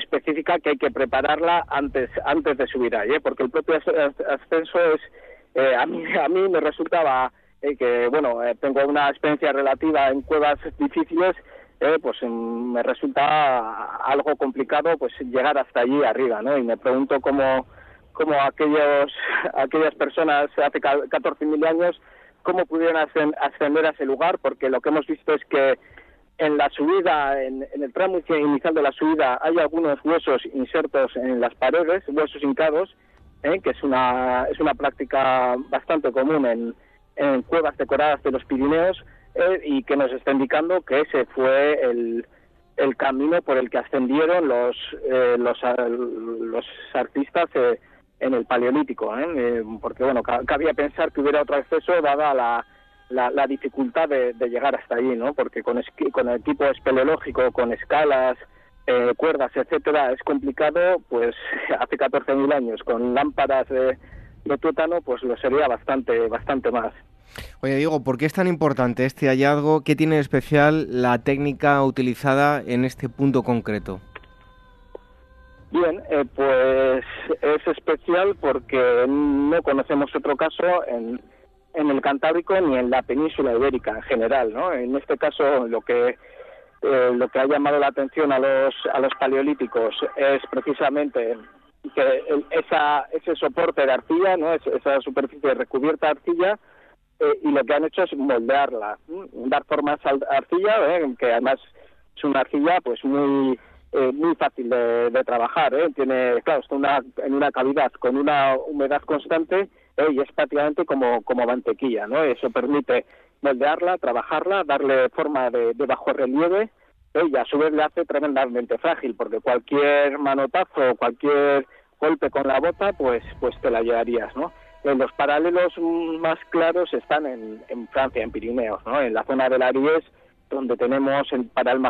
específica que hay que prepararla antes antes de subir ahí porque el propio ascenso es a mí a mí me resultaba que bueno tengo una experiencia relativa en cuevas difíciles eh, pues em, me resulta algo complicado pues llegar hasta allí arriba, ¿no? Y me pregunto cómo, cómo aquellos, aquellas personas hace 14.000 años, cómo pudieron ascender a ese lugar, porque lo que hemos visto es que en la subida, en, el tramo inicial de la subida, hay algunos huesos insertos en las paredes, huesos hincados, ¿eh? que es una, es una práctica bastante común en, en cuevas decoradas de los Pirineos, eh, y que nos está indicando que ese fue el, el camino por el que ascendieron los, eh, los, los artistas eh, en el Paleolítico, porque bueno, cabía pensar que hubiera otro acceso dada la, la, dificultad de, llegar hasta allí, ¿no? porque con, con el equipo espeleológico, con escalas, cuerdas, etcétera, es complicado, pues hace 14.000 años, con lámparas de, de tuétano, pues lo sería bastante, bastante más. Oye, Diego, ¿por qué es tan importante este hallazgo? ¿Qué tiene de especial la técnica utilizada en este punto concreto? Bien, eh, pues es especial porque no conocemos otro caso en, en el Cantábrico ni en la península ibérica en general, ¿no? En este caso lo que eh, lo que ha llamado la atención a los a los paleolíticos es precisamente que esa, ese soporte de arcilla, ¿no? esa superficie recubierta de arcilla eh, y lo que han hecho es moldearla, dar forma a arcilla, ¿eh? que además es una arcilla pues muy eh, muy fácil de, trabajar, tiene, claro, está una, en una cavidad con una humedad constante y es prácticamente como, como mantequilla, ¿no? Eso permite moldearla, trabajarla, darle forma de, de bajo relieve y a su vez le hace tremendamente frágil, porque cualquier manotazo, cualquier golpe con la bota, pues, pues te la llevarías, ¿no? Los paralelos más claros están en, en Francia, en Pirineos, ¿no? En la zona del Aries, donde tenemos en, para el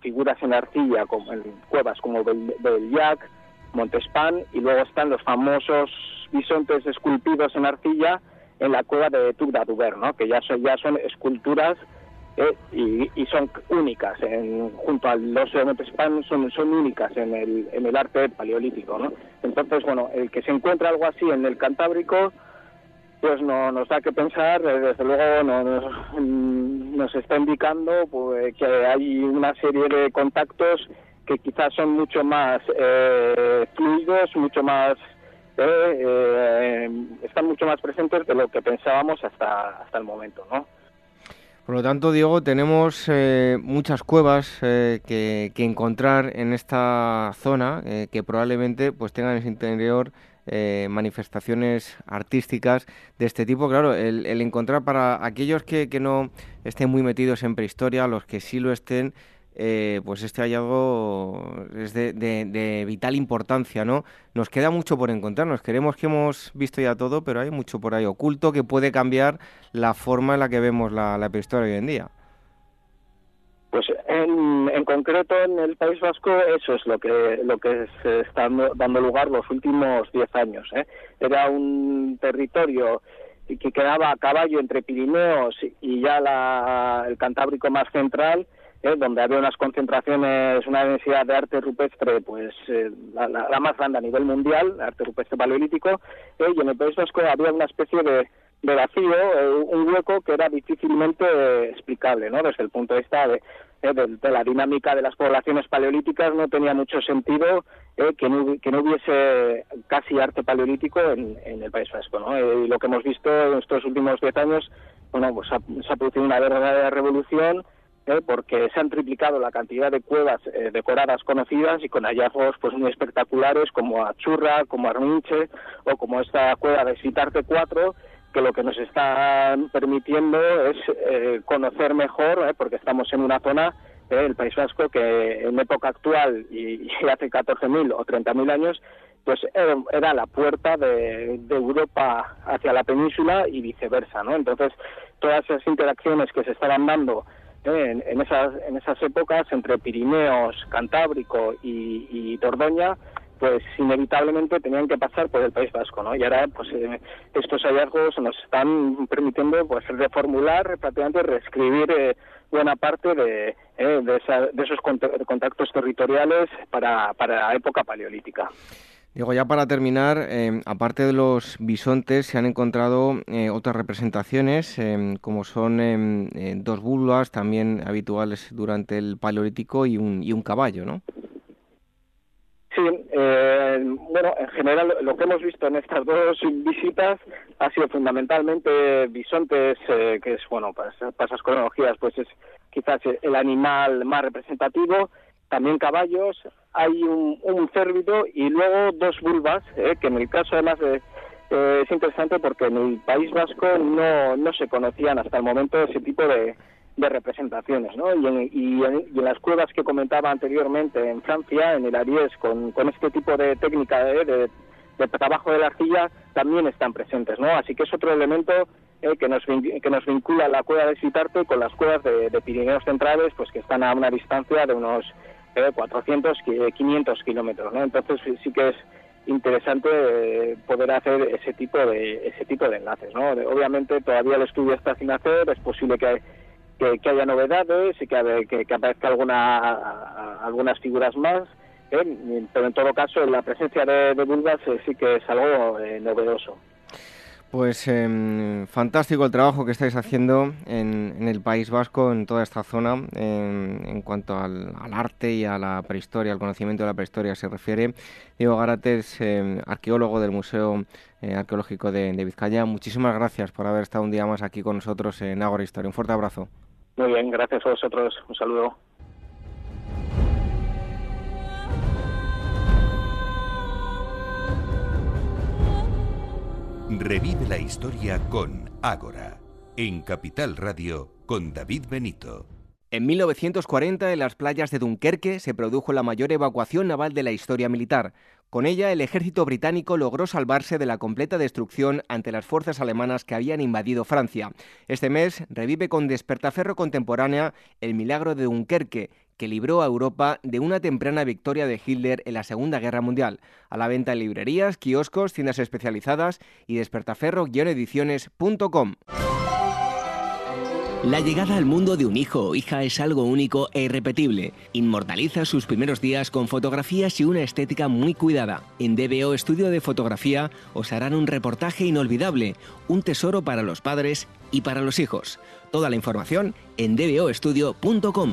figuras en arcilla, como en cuevas como Bellac, Montespan, y luego están los famosos bisontes esculpidos en arcilla en la cueva de Tour d'Aduber, ¿no? Que ya son, ya son esculturas eh, y, son únicas en, junto a los de Montespan son, son únicas en el, en el arte paleolítico ¿no? entonces bueno el que se encuentra algo así en el Cantábrico pues no nos da que pensar eh, desde luego nos, nos está indicando pues, que hay una serie de contactos que quizás son mucho más eh, fluidos mucho más están mucho más presentes de lo que pensábamos hasta hasta el momento no por lo tanto, Diego, tenemos eh, muchas cuevas eh, que, encontrar en esta zona eh, que probablemente pues tengan en su interior manifestaciones artísticas de este tipo. Claro, el, encontrar para aquellos que, que, no estén muy metidos en prehistoria, los que sí lo estén, eh, pues este hallazgo es de, vital importancia, ¿no? Nos queda mucho por encontrarnos. Queremos que hemos visto ya todo, pero hay mucho por ahí oculto que puede cambiar la forma en la que vemos la, prehistoria hoy en día. Pues en, en, concreto en el País Vasco eso es lo que lo que se está dando lugar los últimos diez años. ¿eh? Era un territorio que quedaba a caballo entre Pirineos y ya la, el Cantábrico más central ¿eh? donde había unas concentraciones, una densidad de arte rupestre, pues eh, la, más grande a nivel mundial, arte rupestre paleolítico, ¿eh? y en el País Vasco había una especie de, de vacío, un hueco que era difícilmente explicable, ¿no? Desde el punto de vista de, de, la dinámica de las poblaciones paleolíticas no tenía mucho sentido que, no, que no hubiese casi arte paleolítico en, en el País Vasco. ¿no? y lo que hemos visto en estos últimos diez años, bueno, pues se ha producido una verdadera revolución ¿eh? porque se han triplicado la cantidad de cuevas eh, decoradas conocidas y con hallazgos pues muy espectaculares como Achurra, como Arminche o como esta cueva de Sitarte 4 que lo que nos está permitiendo es eh, conocer mejor, porque estamos en una zona el País Vasco que en época actual y, hace 14.000 o 30.000 años pues era la puerta de, Europa hacia la península y viceversa, ¿no? Entonces, todas esas interacciones que se estaban dando en, esas, en esas épocas entre Pirineos, Cantábrico y, y Dordoña, pues inevitablemente tenían que pasar por el País Vasco, ¿no? Y ahora, pues eh, estos hallazgos nos están permitiendo, pues, reformular, prácticamente reescribir eh, buena parte de, eh, de, esos contactos territoriales para, para la época paleolítica. Digo, ya para terminar, aparte de los bisontes, se han encontrado otras representaciones, como son dos bulbas, también habituales durante el Paleolítico, y un, y un caballo, ¿no? Sí, eh, bueno, en general lo que hemos visto en estas dos visitas ha sido fundamentalmente bisontes, eh, que es, bueno, para, esas cronologías, pues es quizás el animal más representativo, también caballos, hay un, un cérvido y luego dos vulvas, eh, que en el caso además de, eh, es interesante porque en el País Vasco no, no se conocían hasta el momento ese tipo de, representaciones, ¿no? Y en, y, en, las cuevas que comentaba anteriormente en Francia, en el Ariés, con, con este tipo de técnica de, de, trabajo de la arcilla, también están presentes, ¿no? Así que es otro elemento eh, que, nos, que nos vincula la cueva de Citarte con las cuevas de, Pirineos Centrales, pues que están a una distancia de unos eh, 400, 500 kilómetros, ¿no? Entonces sí que es interesante eh, poder hacer ese tipo de ese tipo de enlaces, ¿no? Obviamente todavía el estudio está sin hacer, es posible que que, haya novedades y que, que, que aparezca alguna, algunas figuras más, ¿eh? pero en todo caso la presencia de, de eh, sí que es algo eh, novedoso. Pues em, fantástico el trabajo que estáis haciendo en, el País Vasco, en toda esta zona, en, cuanto al, arte y a la prehistoria, al conocimiento de la prehistoria se refiere. Diego Garates, em, arqueólogo del Museo Arqueológico de, de, Vizcaya, muchísimas gracias por haber estado un día más aquí con nosotros en Ágora Historia. Un fuerte abrazo. Muy bien, gracias a vosotros. Un saludo. Revive la historia con Ágora, en Capital Radio con David Benito. En 1940, en las playas de Dunkerque, se produjo la mayor evacuación naval de la historia militar. Con ella, el ejército británico logró salvarse de la completa destrucción ante las fuerzas alemanas que habían invadido Francia. Este mes revive con despertaferro contemporánea el milagro de Dunkerque, que libró a Europa de una temprana victoria de Hitler en la Segunda Guerra Mundial. A la venta en librerías, kioscos, tiendas especializadas y despertaferro-ediciones.com. La llegada al mundo de un hijo o hija es algo único e irrepetible. Inmortaliza sus primeros días con fotografías y una estética muy cuidada. En DBO Estudio de Fotografía os harán un reportaje inolvidable, un tesoro para los padres y para los hijos. Toda la información en dboestudio.com.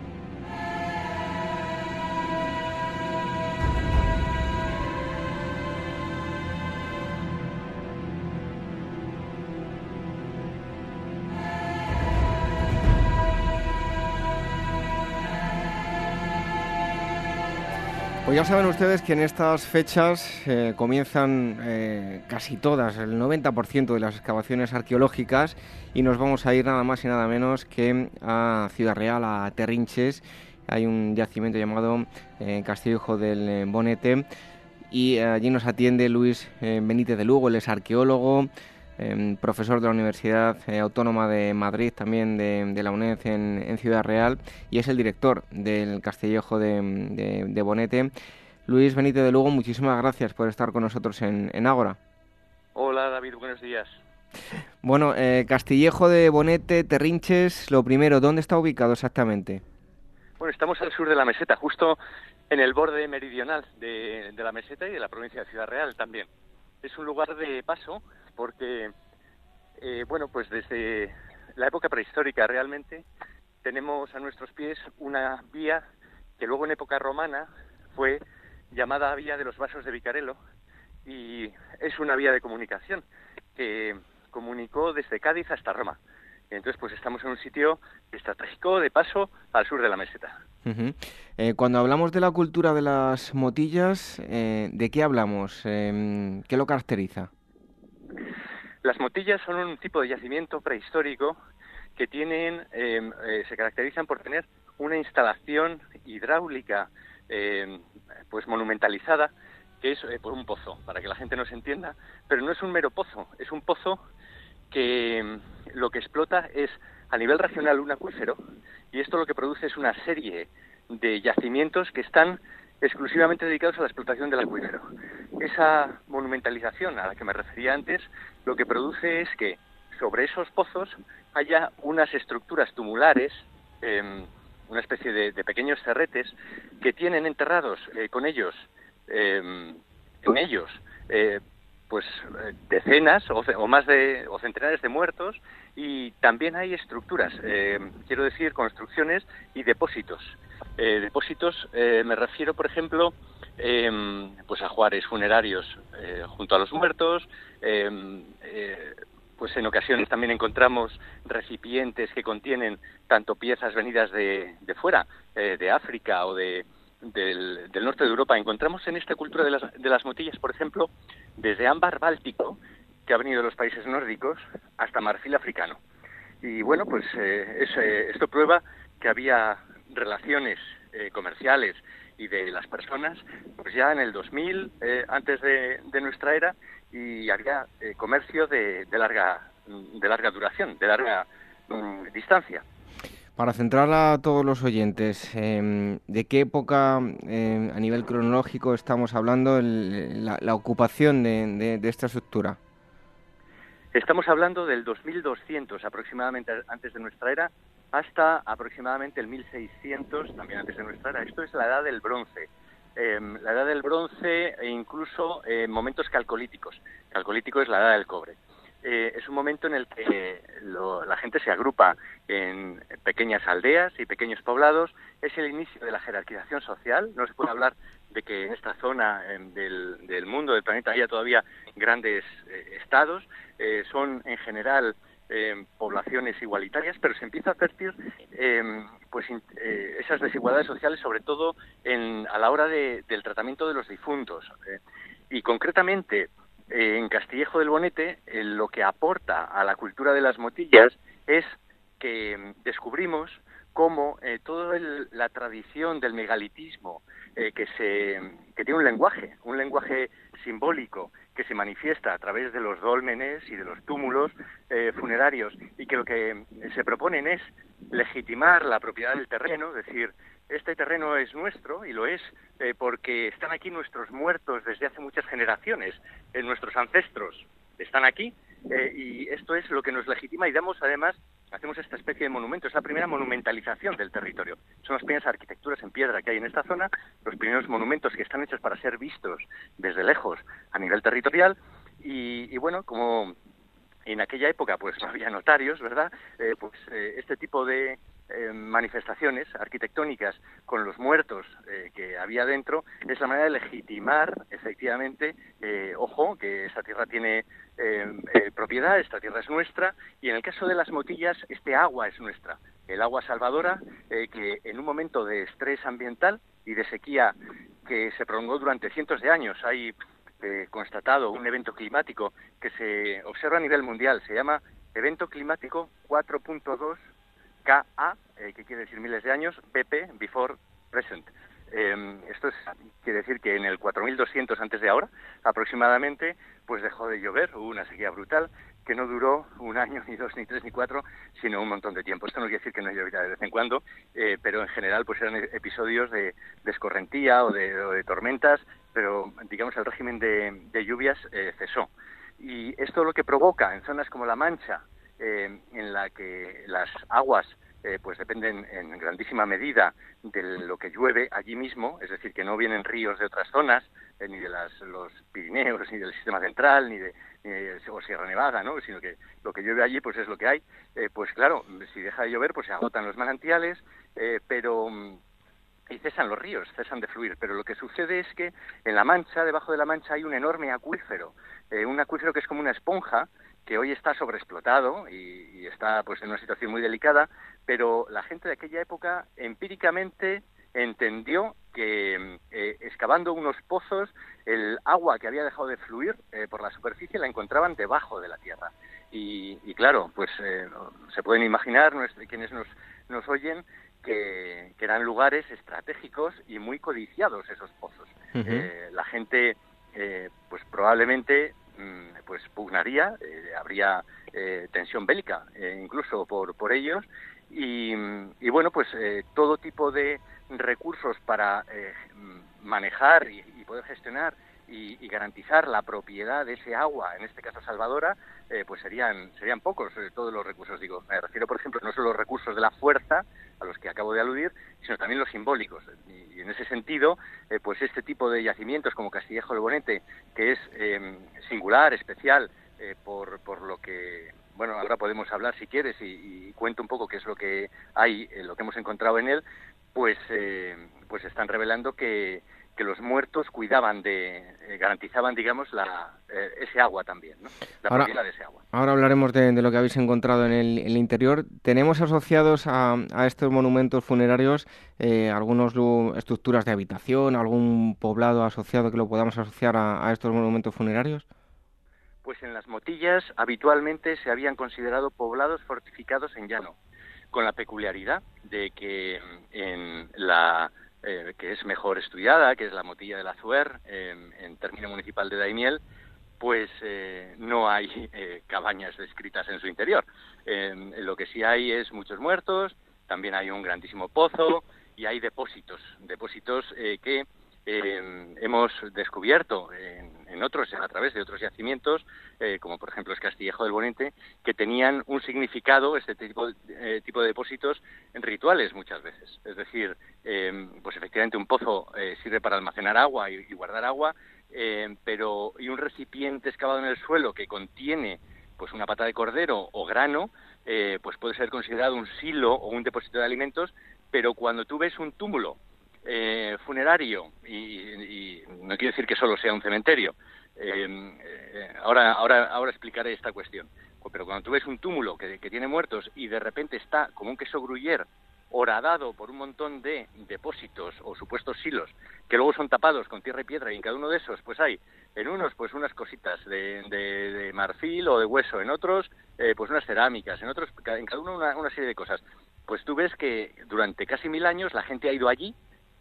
Pues ya saben ustedes que en estas fechas eh, comienzan eh, casi todas, el 90% de las excavaciones arqueológicas y nos vamos a ir nada más y nada menos que a Ciudad Real, a Terrinches. Hay un yacimiento llamado eh, Castillo del Bonete y allí nos atiende Luis Benítez de Lugo, él es arqueólogo, Em, profesor de la Universidad eh, Autónoma de Madrid, también de, la UNED en, Ciudad Real, y es el director del Castillejo de, Bonete. Luis Benítez de Lugo, muchísimas gracias por estar con nosotros en, Ágora. Hola David, buenos días. Bueno, eh, Castillejo de Bonete, Terrinches, lo primero, ¿dónde está ubicado exactamente? Bueno, estamos al sur de la meseta, justo en el borde meridional de la meseta y de la provincia de Ciudad Real también. Es un lugar de paso porque, eh, bueno, pues desde la época prehistórica realmente tenemos a nuestros pies una vía que luego en época romana fue llamada Vía de los Vasos de Vicarelo y es una vía de comunicación que comunicó desde Cádiz hasta Roma. entonces pues estamos en un sitio estratégico de paso al sur de la meseta. Eh, cuando hablamos de la cultura de las motillas, eh, ¿de qué hablamos? Em, ¿Qué lo caracteriza? Las motillas son un tipo de yacimiento prehistórico que tienen, em, eh, se caracterizan por tener una instalación hidráulica em, pues monumentalizada que es por un pozo, para que la gente nos entienda, pero no es un mero pozo, es un pozo que lo que explota es a nivel regional un acuífero y esto lo que produce es una serie de yacimientos que están exclusivamente dedicados a la explotación del acuífero. Esa monumentalización a la que me refería antes lo que produce es que sobre esos pozos haya unas estructuras tumulares, em, una especie de, pequeños cerretes, que tienen enterrados eh, con ellos, em, en ellos, eh, pues eh, decenas o, más de o centenares de muertos y también hay estructuras, quiero decir construcciones y depósitos. depósitos me refiero, por ejemplo, em, pues a juárez funerarios junto a los muertos, em, pues en ocasiones también encontramos recipientes que contienen tanto piezas venidas de, de fuera, de África o de, del, norte de Europa. Encontramos en esta cultura de las, de las motillas, por ejemplo, desde ámbar báltico, que ha venido de los países nórdicos, hasta marfil africano. Y bueno, pues eh, eh, esto prueba que había relaciones eh, comerciales y de las personas, pues ya en el 2000, antes de, nuestra era, y había comercio de, de, larga, de larga duración, de larga mm, distancia. Para centrar a todos los oyentes, em, ¿de qué época em, a nivel cronológico estamos hablando la, ocupación de, esta estructura? Estamos hablando del 2200 aproximadamente antes de nuestra era hasta aproximadamente el 1600 también antes de nuestra era. Esto es la edad del bronce. Em, la edad del bronce e incluso momentos calcolíticos. Calcolítico es la edad del cobre. Eh, es un momento en el que la gente se agrupa en pequeñas aldeas y pequeños poblados. Es el inicio de la jerarquización social. No se puede hablar de que en esta zona del, mundo, del planeta, haya todavía grandes eh, estados. Eh, son en general poblaciones igualitarias, pero se empieza a advertir pues esas desigualdades sociales, sobre todo a la hora del tratamiento de los difuntos. y concretamente, eh, en Castillejo del Bonete eh, lo que aporta a la cultura de las motillas es que mm, descubrimos cómo eh, toda la tradición del megalitismo que se que tiene un lenguaje, un lenguaje simbólico que se manifiesta a través de los dólmenes y de los túmulos funerarios y que lo que se proponen es legitimar la propiedad del terreno, es decir, este terreno es nuestro y lo es eh, porque están aquí nuestros muertos desde hace muchas generaciones, eh, nuestros ancestros están aquí eh, y esto es lo que nos legitima y damos además, hacemos esta especie de monumento, es la primera monumentalización del territorio. Son las primeras arquitecturas en piedra que hay en esta zona, los primeros monumentos que están hechos para ser vistos desde lejos a nivel territorial y, bueno, como en aquella época pues no había notarios, ¿verdad? pues este tipo de, eh, manifestaciones arquitectónicas con los muertos eh, que había dentro es la manera de legitimar efectivamente, eh, ojo, que esta tierra tiene propiedad, esta tierra es nuestra y en el caso de las motillas este agua es nuestra, el agua salvadora que en un momento de estrés ambiental y de sequía que se prolongó durante cientos de años, hay constatado un evento climático que se observa a nivel mundial, se llama evento climático 4.2 KA, eh, que quiere decir miles de años, BP, before present. Em, esto es, quiere decir que en el 4200 antes de ahora, aproximadamente, pues dejó de llover, hubo una sequía brutal que no duró un año, ni dos, ni tres, ni cuatro, sino un montón de tiempo. Esto no quiere decir que no lloviera de vez en cuando, eh, pero en general pues eran episodios de, escorrentía o de, tormentas, pero digamos el régimen de, lluvias eh, cesó. Y esto lo que provoca en zonas como La Mancha, eh, en la que las aguas eh, pues dependen en grandísima medida de lo que llueve allí mismo, es decir, que no vienen ríos de otras zonas, eh, ni de los Pirineos, ni del sistema central, ni de, o Sierra Nevada, ¿no? sino que lo que llueve allí pues es lo que hay. pues claro, si deja de llover, pues se agotan los manantiales, pero y cesan los ríos, cesan de fluir. Pero lo que sucede es que en la Mancha, debajo de la Mancha, hay un enorme acuífero, un acuífero que es como una esponja que hoy está sobreexplotado y, está pues en una situación muy delicada, pero la gente de aquella época empíricamente entendió que eh, excavando unos pozos, el agua que había dejado de fluir eh, por la superficie la encontraban debajo de la tierra. Y, claro, pues eh, se pueden imaginar quienes nos, nos oyen que, eran lugares estratégicos y muy codiciados esos pozos. la gente, pues probablemente, pues pugnaría, habría tensión bélica incluso por, por ellos. Y, y bueno, pues todo tipo de recursos para eh, manejar y, poder gestionar y, garantizar la propiedad de ese agua, en este caso salvadora, eh, pues serían serían pocos eh, todos los recursos. Digo, me refiero, por ejemplo, no solo los recursos de la fuerza a los que acabo de aludir, sino también los simbólicos. Y, en ese sentido, pues este tipo de yacimientos como Castillejo del Bonete, que es em, singular, especial, por, por lo que bueno, ahora podemos hablar si quieres y, y, cuento un poco qué es lo que hay, lo que hemos encontrado en él, pues, eh, pues están revelando que, que los muertos cuidaban de, eh, garantizaban, digamos, la, eh, ese agua también, ¿no? la ahora, propiedad de ese agua. Ahora hablaremos de, lo que habéis encontrado en el, interior. ¿Tenemos asociados a, a estos monumentos funerarios eh, algunas estructuras de habitación, algún poblado asociado que lo podamos asociar a, a estos monumentos funerarios? Pues en las motillas habitualmente se habían considerado poblados fortificados en llano con la peculiaridad de que en la eh, que es mejor estudiada, que es la motilla del Azuer, en término municipal de Daimiel, pues eh, no hay eh, cabañas descritas en su interior. lo que sí hay es muchos muertos, también hay un grandísimo pozo y hay depósitos, depósitos que hemos descubierto en, en otros, a través de otros yacimientos, eh, como por ejemplo es Castillejo del Bonete, que tenían un significado, este tipo, eh, tipo de depósitos, en rituales muchas veces. Es decir, em, pues efectivamente un pozo eh, sirve para almacenar agua y, guardar agua, em, pero y un recipiente excavado en el suelo que contiene pues una pata de cordero o grano, pues puede ser considerado un silo o un depósito de alimentos, pero cuando tú ves un túmulo eh, funerario, y, no quiere decir que solo sea un cementerio, eh, eh, ahora, ahora, ahora explicaré esta cuestión, pero cuando tú ves un túmulo que, tiene muertos y de repente está como un queso gruyer horadado por un montón de depósitos o supuestos silos que luego son tapados con tierra y piedra y en cada uno de esos pues hay en unos pues unas cositas de, marfil o de hueso, en otros pues unas cerámicas, en otros en cada uno una, una serie de cosas. Pues tú ves que durante casi mil años la gente ha ido allí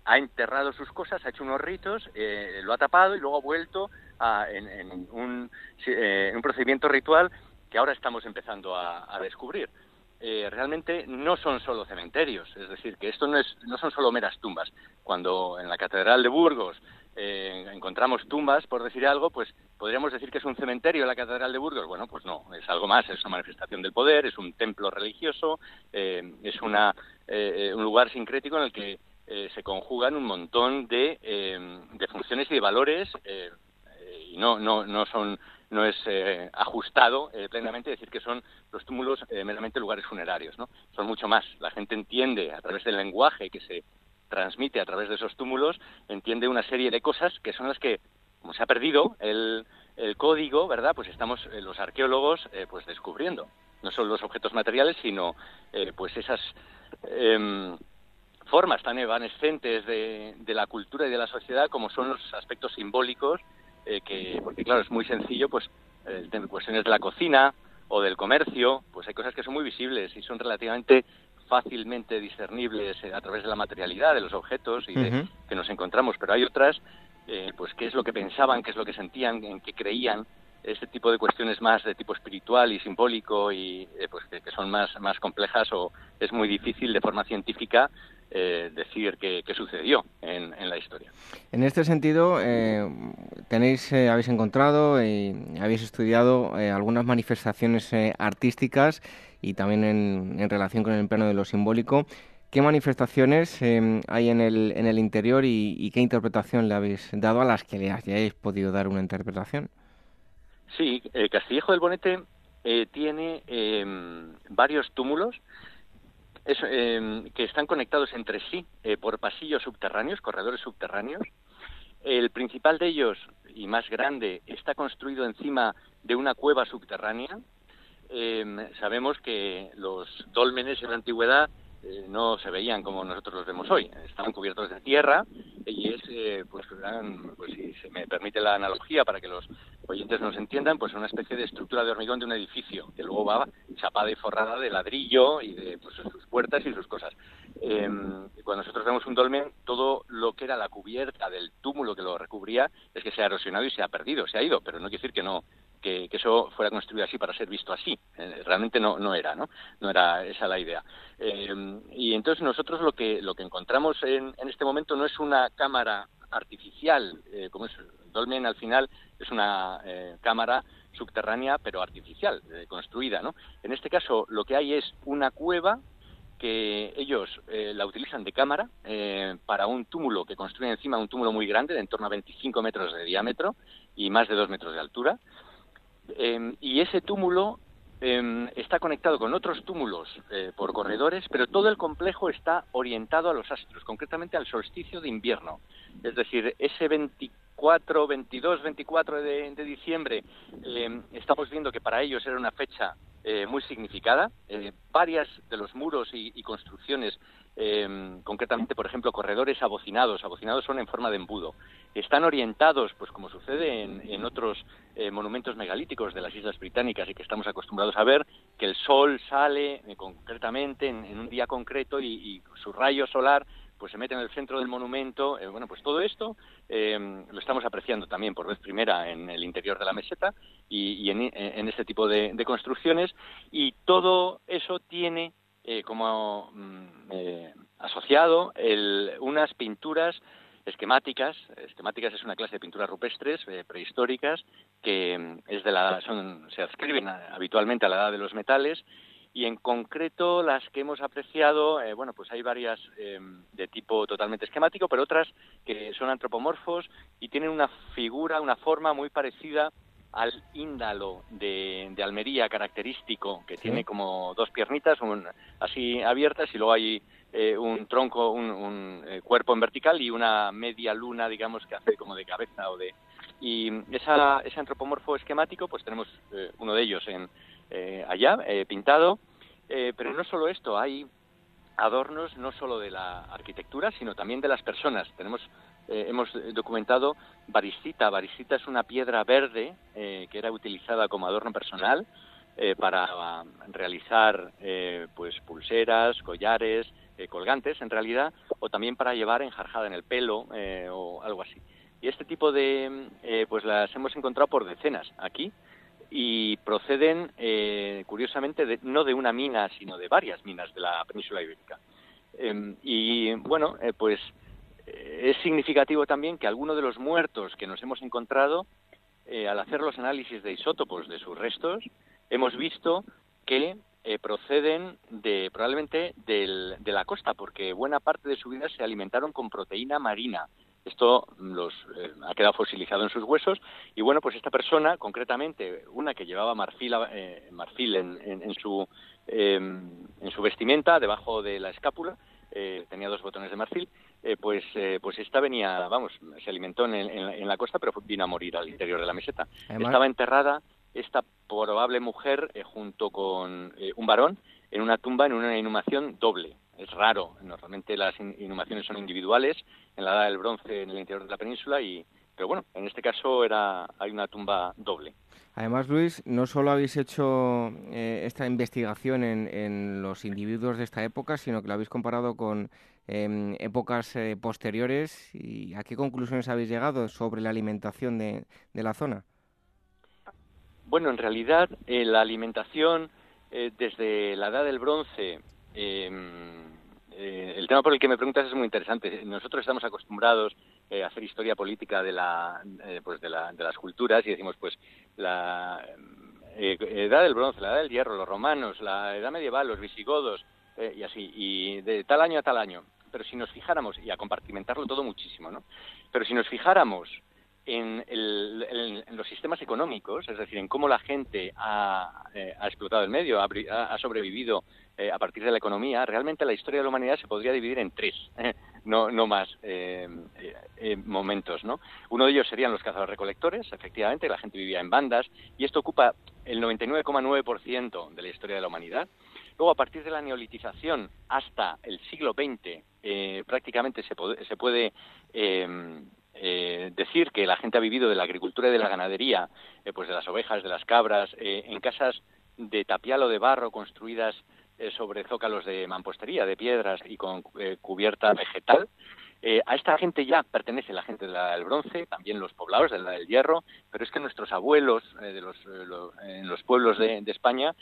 ha enterrado sus cosas, ha hecho unos ritos, eh, lo ha tapado y luego ha vuelto a, en, un, eh, un, procedimiento ritual que ahora estamos empezando a, descubrir. Eh, realmente no son solo cementerios, es decir, que esto no, es, no son solo meras tumbas. Cuando en la Catedral de Burgos encontramos tumbas, por decir algo, pues podríamos decir que es un cementerio la Catedral de Burgos. Bueno, pues no, es algo más, es una manifestación del poder, es un templo religioso, es una, un lugar sincrético en el que eh, se conjugan un montón de, em, de funciones y de valores eh, y no, no, no son no es eh, ajustado plenamente decir que son los túmulos meramente lugares funerarios, ¿no? Son mucho más. La gente entiende a través del lenguaje que se transmite a través de esos túmulos, entiende una serie de cosas que son las que, como se ha perdido el, el código, ¿verdad? Pues estamos los arqueólogos pues descubriendo no solo los objetos materiales, sino pues esas em, formas tan evanescentes de, la cultura y de la sociedad como son los aspectos simbólicos, eh, que, porque claro, es muy sencillo, pues en cuestiones de la cocina o del comercio, pues hay cosas que son muy visibles y son relativamente fácilmente discernibles eh, a través de la materialidad de los objetos y que nos encontramos, pero hay otras, eh, pues qué es lo que pensaban, qué es lo que sentían, en qué creían, este tipo de cuestiones más de tipo espiritual y simbólico y pues que, que, son más, más complejas o es muy difícil de forma científica eh, decir qué, sucedió en, la historia. En este sentido, eh, tenéis, eh, habéis encontrado y habéis estudiado algunas manifestaciones artísticas y también en, relación con el plano de lo simbólico. ¿Qué manifestaciones hay en el, en el interior y, qué interpretación le habéis dado a las que le hayáis podido dar una interpretación? Sí, Castillejo del Bonete tiene varios túmulos Em, que están conectados entre sí eh, por pasillos subterráneos, corredores subterráneos. El principal de ellos, y más grande, está construido encima de una cueva subterránea. Em, sabemos que los dólmenes en la antigüedad eh, no se veían como nosotros los vemos hoy. Estaban cubiertos de tierra y es, eh, pues, pues, si se me permite la analogía para que los oyentes nos entiendan, pues una especie de estructura de hormigón de un edificio, que luego va chapada y forrada de ladrillo y de pues, sus puertas y sus cosas. Em, cuando nosotros vemos un dolmen, todo lo que era la cubierta del túmulo que lo recubría es que se ha erosionado y se ha perdido, se ha ido, pero no quiere decir que no que, eso fuera construido así para ser visto así. Eh, realmente no, no era, ¿no? No era esa la idea. Eh, y entonces nosotros lo que, lo que encontramos en, en este momento no es una cámara artificial, eh, como es Dolmen al final es una cámara subterránea pero artificial, construida, ¿no? En este caso lo que hay es una cueva que ellos la utilizan de cámara para un túmulo que construyen encima un túmulo muy grande, de en torno a 25 metros de diámetro y más de 2 metros de altura. Em, y ese túmulo em, está conectado con otros túmulos eh, por corredores, pero todo el complejo está orientado a los astros, concretamente al solsticio de invierno. Es decir, ese 24, 22, 24 de, diciembre, em, estamos viendo que para ellos era una fecha eh, muy significada. Eh, varias de los muros y, construcciones, concretamente, por ejemplo, corredores abocinados, abocinados son en forma de embudo, están orientados, pues como sucede en, otros eh, monumentos megalíticos de las Islas Británicas y que estamos acostumbrados a ver, que el sol sale eh, concretamente en, un día concreto y, su rayo solar pues se mete en el centro del monumento. Eh, bueno, pues todo esto lo estamos apreciando también por vez primera en el interior de la meseta y, en, este tipo de, construcciones. Y todo eso tiene como mm, asociado unas pinturas esquemáticas. Esquemáticas es una clase de pinturas rupestres eh, prehistóricas que mm, es de la, son, se adscriben habitualmente a la edad de los metales y en concreto las que hemos apreciado, eh, bueno, pues hay varias em, de tipo totalmente esquemático, pero otras que son antropomorfos y tienen una figura, una forma muy parecida al índalo de, Almería característico, que tiene como dos piernitas así abiertas y luego hay eh, un tronco, un, eh, cuerpo en vertical y una media luna, digamos, que hace como de cabeza o de... Y esa, ese antropomorfo esquemático, pues tenemos eh, uno de ellos en, allá, pintado, pero no solo esto, hay adornos no solo de la arquitectura, sino también de las personas. Tenemos, hemos documentado variscita. Variscita es una piedra verde que era utilizada como adorno personal para realizar pues pulseras, collares, eh, colgantes en realidad, o también para llevar enjarjada en el pelo eh, o algo así. Y este tipo de, eh, pues las hemos encontrado por decenas aquí y proceden, curiosamente, no de una mina, sino de varias minas de la península ibérica. Em, y bueno, pues es significativo también que algunos de los muertos que nos hemos encontrado, al hacer los análisis de isótopos de sus restos, hemos visto que eh, proceden de probablemente del, de la costa, porque buena parte de su vida se alimentaron con proteína marina. Esto los eh, ha quedado fosilizado en sus huesos y bueno, pues esta persona, concretamente una que llevaba marfil, eh, marfil en, en, su em, en su vestimenta, debajo de la escápula, tenía dos botones de marfil, pues pues esta venía, vamos, se alimentó en, en, la costa, pero vino a morir al interior de la meseta. Estaba enterrada esta probable mujer eh, junto con eh, un varón en una tumba en una inhumación doble. Es raro, normalmente las inhumaciones son individuales en la edad del bronce en el interior de la península y pero bueno, en este caso era hay una tumba doble. Además, Luis, no solo habéis hecho eh, esta investigación en, los individuos de esta época, sino que lo habéis comparado con em, épocas posteriores. ¿Y a qué conclusiones habéis llegado sobre la alimentación de la zona? Bueno, en realidad eh, la alimentación eh, desde la edad del bronce, em, eh, el tema por el que me preguntas es muy interesante. Nosotros estamos acostumbrados a hacer historia política de la, pues de, la, de las culturas y decimos, pues la edad del bronce, la edad del hierro, los romanos, la edad medieval, los visigodos y así, y de tal año a tal año. Pero si nos fijáramos, y a compartimentarlo todo muchísimo, ¿no? Pero si nos fijáramos en, los sistemas económicos, es decir, en cómo la gente ha, eh, explotado el medio, ha, sobrevivido eh, a partir de la economía, realmente la historia de la humanidad se podría dividir en tres, no, no más eh, momentos. ¿no? Uno de ellos serían los cazadores-recolectores, efectivamente, la gente vivía en bandas, y esto ocupa el 99,9% de la historia de la humanidad. Luego, a partir de la neolitización hasta el siglo XX, eh, prácticamente se, se puede em, eh, decir que la gente ha vivido de la agricultura y de la ganadería, eh, pues de las ovejas, de las cabras, en casas de tapial o de barro construidas sobre zócalos de mampostería, de piedras y con cubierta vegetal. Eh, a esta gente ya pertenece la gente del bronce, también los poblados de la del hierro, pero es que nuestros abuelos eh, de los, eh, en los pueblos de, España,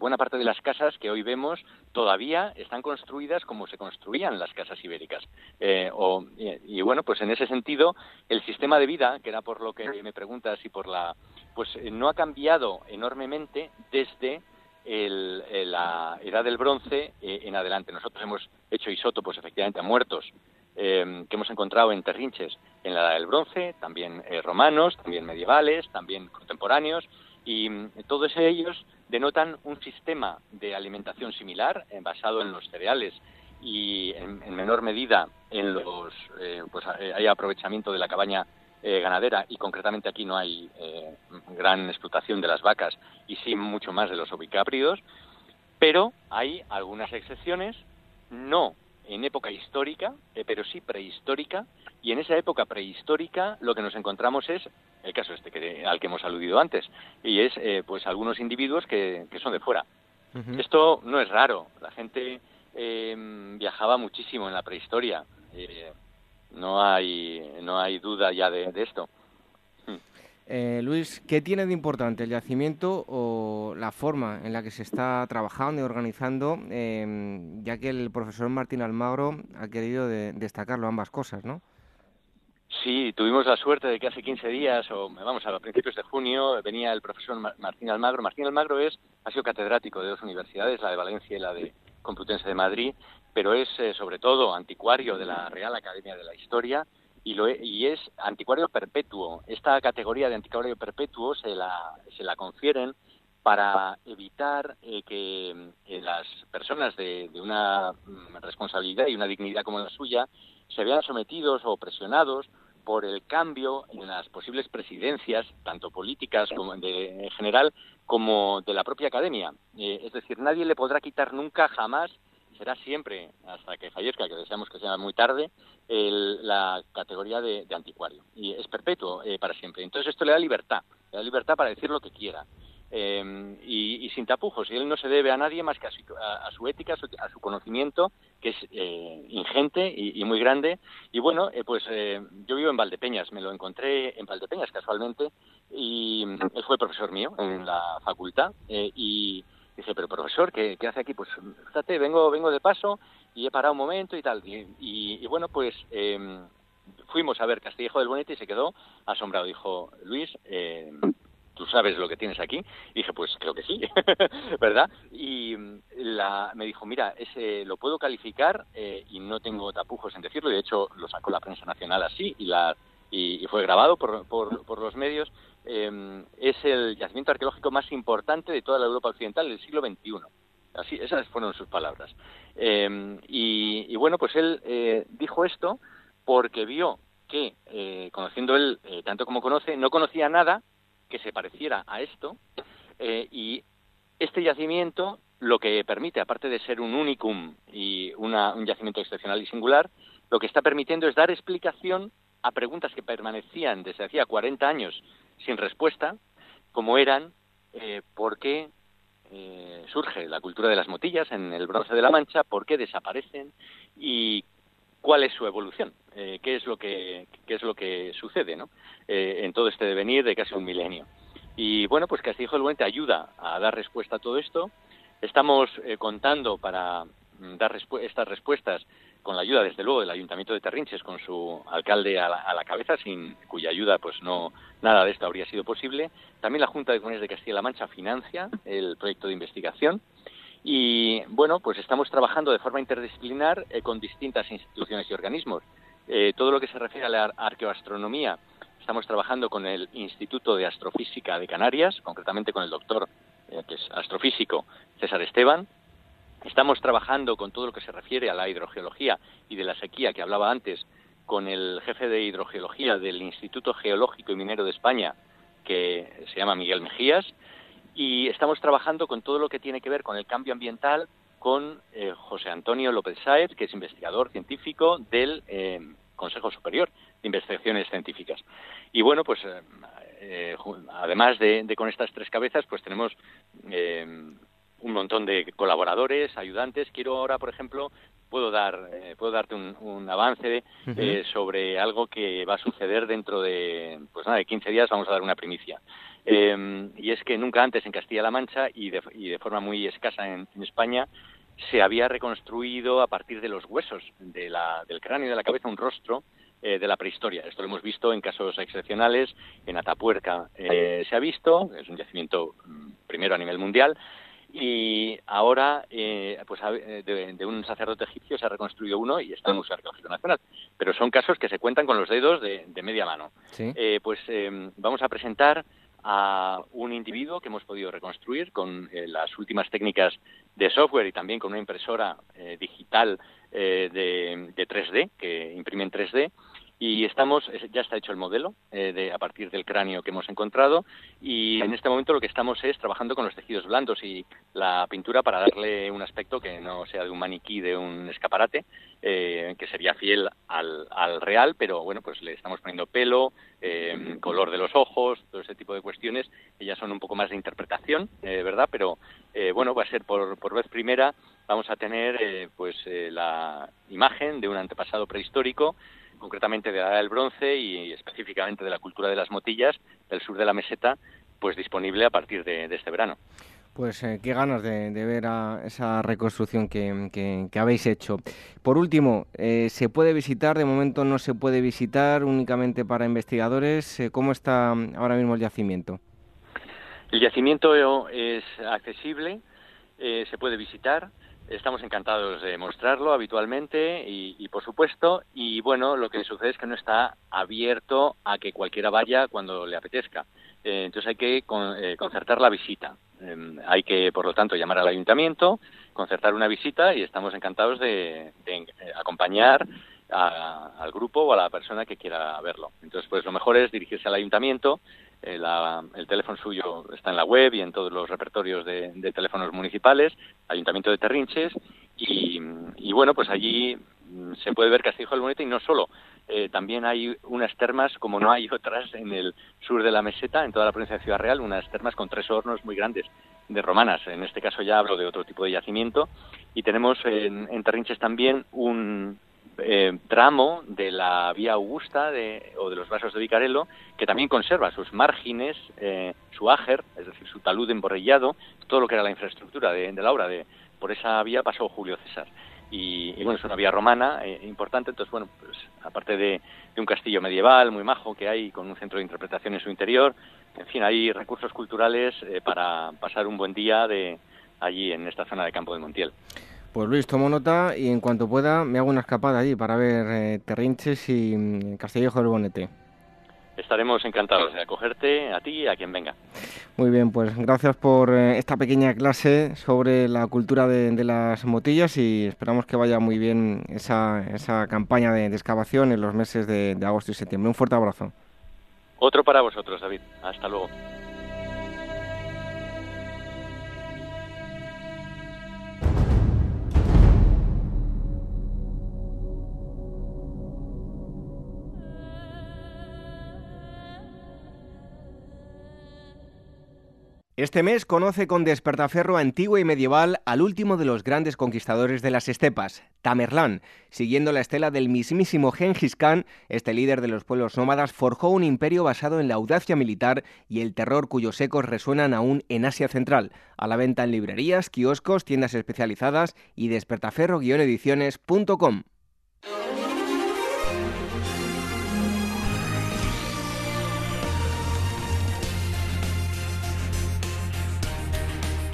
buena parte de las casas que hoy vemos todavía están construidas como se construían las casas ibéricas. y, bueno, pues en ese sentido, el sistema de vida, que era por lo que me preguntas y por la, pues no ha cambiado enormemente desde la edad del bronce en adelante. Nosotros hemos hecho isótopos efectivamente a muertos Em, que hemos encontrado en terrinches en la Edad del Bronce, también eh, romanos, también medievales, también contemporáneos, y mm, todos ellos denotan un sistema de alimentación similar, eh, basado en los cereales y en, menor medida en los, eh, pues hay aprovechamiento de la cabaña ganadera y concretamente aquí no hay gran explotación de las vacas y sí mucho más de los ovicápridos, pero hay algunas excepciones, no en época histórica, eh, pero sí prehistórica, y en esa época prehistórica lo que nos encontramos es el caso este que, al que hemos aludido antes, y es eh, pues algunos individuos que, son de fuera. Esto no es raro, la gente em, viajaba muchísimo en la prehistoria, eh, no hay no hay duda ya de esto. Eh, Luis, ¿qué tiene de importante el yacimiento o la forma en la que se está trabajando y organizando, em, ya que el profesor Martín Almagro ha querido destacarlo ambas cosas, ¿no? Sí, tuvimos la suerte de que hace 15 días, o vamos, a principios de junio, venía el profesor Martín Almagro. Martín Almagro es, ha sido catedrático de dos universidades, la de Valencia y la de Complutense de Madrid, pero es eh, sobre todo anticuario de la Real Academia de la Historia y, lo, y es anticuario perpetuo. Esta categoría de anticuario perpetuo se la, se la confieren para evitar eh, que eh, las personas de, una mm, responsabilidad y una dignidad como la suya se vean sometidos o presionados por el cambio en las posibles presidencias, tanto políticas como de, en general, como de la propia academia. Eh, es decir, nadie le podrá quitar nunca, jamás, será siempre, hasta que fallezca, que deseamos que sea muy tarde, la categoría de, anticuario. Y es perpetuo eh, para siempre. Entonces esto le da libertad, le da libertad para decir lo que quiera. Em, y, sin tapujos. Y él no se debe a nadie más que a su, ética, a su, conocimiento, que es eh, ingente y, muy grande. Y bueno, eh, pues yo vivo en Valdepeñas, me lo encontré en Valdepeñas casualmente, y él fue profesor mío en la facultad. y Dice, pero profesor, ¿qué, hace aquí? Pues fíjate, vengo, vengo de paso y he parado un momento y tal. Y, bueno, pues em, fuimos a ver Castillejo del Bonete y se quedó asombrado. Dijo, Luis, eh, ¿tú sabes lo que tienes aquí? Y dije, pues creo que sí, ¿verdad? Y la, me dijo, mira, ese lo puedo calificar eh, y no tengo tapujos en decirlo. De hecho, lo sacó la prensa nacional así y, la, y, fue grabado por, por, por los medios. Em, es el yacimiento arqueológico más importante de toda la Europa occidental del siglo XXI. Así, esas fueron sus palabras. Em, y, bueno, pues él eh, dijo esto porque vio que, eh, conociendo él eh, tanto como conoce, no conocía nada que se pareciera a esto. y este yacimiento lo que permite, aparte de ser un unicum y un yacimiento excepcional y singular, lo que está permitiendo es dar explicación a preguntas que permanecían desde hacía 40 años sin respuesta, como eran eh, por qué eh, surge la cultura de las motillas en el bronce de la Mancha, por qué desaparecen y cuál es su evolución, eh, qué es lo que qué es lo que sucede, ¿no? en todo este devenir de casi un milenio. Y bueno, pues Castillejo del Buente ayuda a dar respuesta a todo esto. Estamos contando para mm, dar estas respuestas con la ayuda, desde luego, del Ayuntamiento de Terrinches, con su alcalde a la, cabeza, sin cuya ayuda, pues no nada de esto habría sido posible. También la Junta de Comunidades de Castilla-La Mancha financia el proyecto de investigación. Y bueno, pues estamos trabajando de forma interdisciplinar eh, con distintas instituciones y organismos. Eh, todo lo que se refiere a la arqueoastronomía, estamos trabajando con el Instituto de Astrofísica de Canarias, concretamente con el doctor, eh, que es astrofísico, César Esteban, Estamos trabajando con todo lo que se refiere a la hidrogeología y de la sequía que hablaba antes con el jefe de hidrogeología del Instituto Geológico y Minero de España, que se llama Miguel Mejías. y estamos trabajando con todo lo que tiene que ver con el cambio ambiental con eh, José Antonio López Sáez, que es investigador científico del eh, Consejo Superior de Investigaciones Científicas. Y bueno, pues eh, además de, con estas tres cabezas, pues tenemos un montón de colaboradores, ayudantes. Quiero ahora, por ejemplo, puedo dar puedo darte un, avance sobre algo que va a suceder dentro de pues nada de 15 días. Vamos a dar una primicia. Eh, y es que nunca antes en Castilla-La Mancha y de, y de, forma muy escasa en, España se había reconstruido a partir de los huesos de la, del cráneo y de la cabeza un rostro eh, de la prehistoria. Esto lo hemos visto en casos excepcionales, en Atapuerca eh, se ha visto, es un yacimiento mm, primero a nivel mundial, y ahora eh, pues de, de, un sacerdote egipcio se ha reconstruido uno y está en el Museo Arqueológico Nacional. Pero son casos que se cuentan con los dedos de, de media mano. Eh, pues eh, vamos a presentar a un individuo que hemos podido reconstruir con eh, las últimas técnicas de software y también con una impresora eh, digital eh, de, de, 3D que imprime en 3D y estamos ya está hecho el modelo eh, de, a partir del cráneo que hemos encontrado. Y en este momento lo que estamos es trabajando con los tejidos blandos y la pintura para darle un aspecto que no sea de un maniquí de un escaparate eh, que sería fiel al, al, real pero bueno pues le estamos poniendo pelo eh, color de los ojos todo ese tipo de cuestiones ya son un poco más de interpretación eh, verdad pero eh, bueno va a ser por, por vez primera vamos a tener eh, pues la imagen de un antepasado prehistórico concretamente de la edad del bronce y específicamente de la cultura de las motillas del sur de la meseta, pues disponible a partir de, de este verano. Pues eh, qué ganas de, de ver a esa reconstrucción que, que, que, habéis hecho. Por último, eh, ¿se puede visitar? De momento no se puede visitar únicamente para investigadores. Eh, ¿Cómo está ahora mismo el yacimiento? El yacimiento es accesible, eh, se puede visitar. Estamos encantados de mostrarlo habitualmente y, y, por supuesto, y bueno, lo que sucede es que no está abierto a que cualquiera vaya cuando le apetezca. Eh, entonces hay que con, eh, concertar la visita. Eh, hay que, por lo tanto, llamar al ayuntamiento, concertar una visita y estamos encantados de, eh, acompañar al grupo o a la persona que quiera verlo. Entonces, pues lo mejor es dirigirse al ayuntamiento. Eh, el teléfono suyo está en la web y en todos los repertorios de, de teléfonos municipales, Ayuntamiento de Terrinches, y, y, bueno, pues allí mm, se puede ver Castillo del Bonete y no solo. Eh, también hay unas termas, como no hay otras en el sur de la meseta, en toda la provincia de Ciudad Real, unas termas con tres hornos muy grandes de romanas. En este caso ya hablo de otro tipo de yacimiento. Y tenemos en, en Terrinches también un, eh, tramo de la vía Augusta de, o de los vasos de Vicarelo, que también conserva sus márgenes, eh, su áger, es decir, su talud emborrellado, todo lo que era la infraestructura de, la obra. De, por esa vía pasó Julio César. Y, y, bueno, es una vía romana eh, importante, entonces bueno, pues aparte de, de, un castillo medieval muy majo que hay con un centro de interpretación en su interior, en fin, hay recursos culturales eh, para pasar un buen día de allí en esta zona de Campo de Montiel. Pues Luis, tomo nota y en cuanto pueda me hago una escapada allí para ver eh, Terrinches y mm, Castillejo del Bonete. Estaremos encantados de acogerte a ti y a quien venga. Muy bien, pues gracias por eh, esta pequeña clase sobre la cultura de, de, las motillas y esperamos que vaya muy bien esa, esa campaña de, de, excavación en los meses de, de agosto y septiembre. Un fuerte abrazo. Otro para vosotros, David. Hasta luego. Este mes conoce con despertaferro antiguo y medieval al último de los grandes conquistadores de las estepas, Tamerlán. Siguiendo la estela del mismísimo Genghis Khan, este líder de los pueblos nómadas forjó un imperio basado en la audacia militar y el terror cuyos ecos resuenan aún en Asia Central. A la venta en librerías, kioscos, tiendas especializadas y despertaferro-ediciones.com.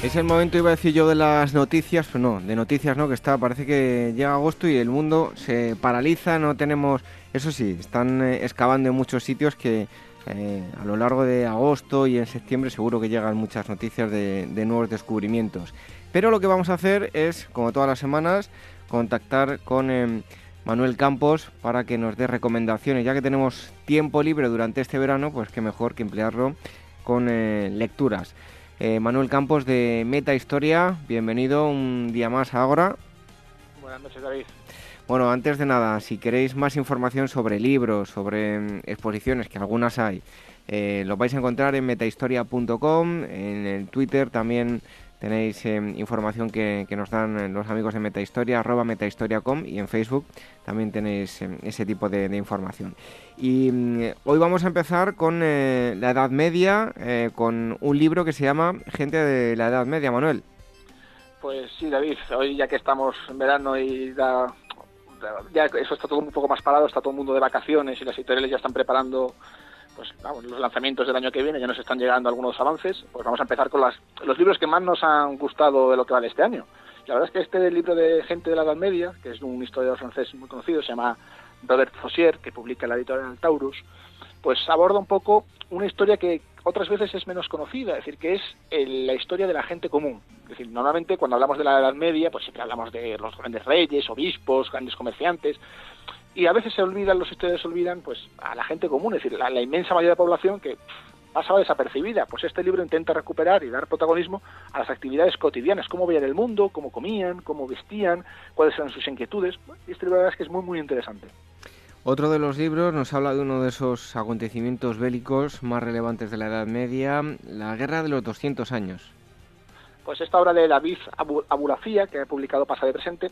Es el momento, iba a decir yo, de las noticias, pero no, de noticias no, que está, parece que llega agosto y el mundo se paraliza, no tenemos, eso sí, están eh, excavando en muchos sitios que eh, a lo largo de agosto y en septiembre seguro que llegan muchas noticias de, nuevos descubrimientos. Pero lo que vamos a hacer es, como todas las semanas, contactar con eh, Manuel Campos para que nos dé recomendaciones, ya que tenemos tiempo libre durante este verano, pues qué mejor que emplearlo con lecturas. Eh, Manuel Campos de Meta Historia, bienvenido un día más ahora. Buenas noches, David. Bueno, antes de nada, si queréis más información sobre libros, sobre mm, exposiciones, que algunas hay, eh, lo vais a encontrar en metahistoria.com, en el Twitter también tenéis em, información que, nos dan los amigos de Metahistoria, arroba metahistoria.com y en Facebook también tenéis em, ese tipo de, información. Y mm, hoy vamos a empezar con eh, la Edad Media, eh, con un libro que se llama Gente de la Edad Media, Manuel. Pues sí, David, hoy ya que estamos en verano y ya eso está todo un poco más parado, está todo el mundo de vacaciones y las editoriales ya están preparando pues los lanzamientos del año que viene, ya nos están llegando algunos avances, pues vamos a empezar con los libros que más nos han gustado de lo que va de este año. La verdad es que este libro de Gente de la Edad Media, que es un historiador francés muy conocido, se llama Robert Fossier, que publica la editorial Taurus, pues aborda un poco una historia que otras veces es menos conocida, es decir, que es la historia de la gente común. Es decir, normalmente cuando hablamos de la Edad Media, pues siempre hablamos de los grandes reyes, obispos, grandes comerciantes, y a veces se olvidan, los historiadores olvidan pues a la gente común, es decir, la, la inmensa mayoría de la población que pasaba desapercibida. Pues este libro intenta recuperar y dar protagonismo a las actividades cotidianas, cómo veían el mundo, cómo comían, cómo vestían, cuáles eran sus inquietudes. Y este libro la verdad es que es muy, muy interesante. Otro de los libros nos habla de uno de esos acontecimientos bélicos más relevantes de la Edad Media, la Guerra de los 200 años. Pues esta obra de David Abulafía, que ha publicado Pasado y Presente,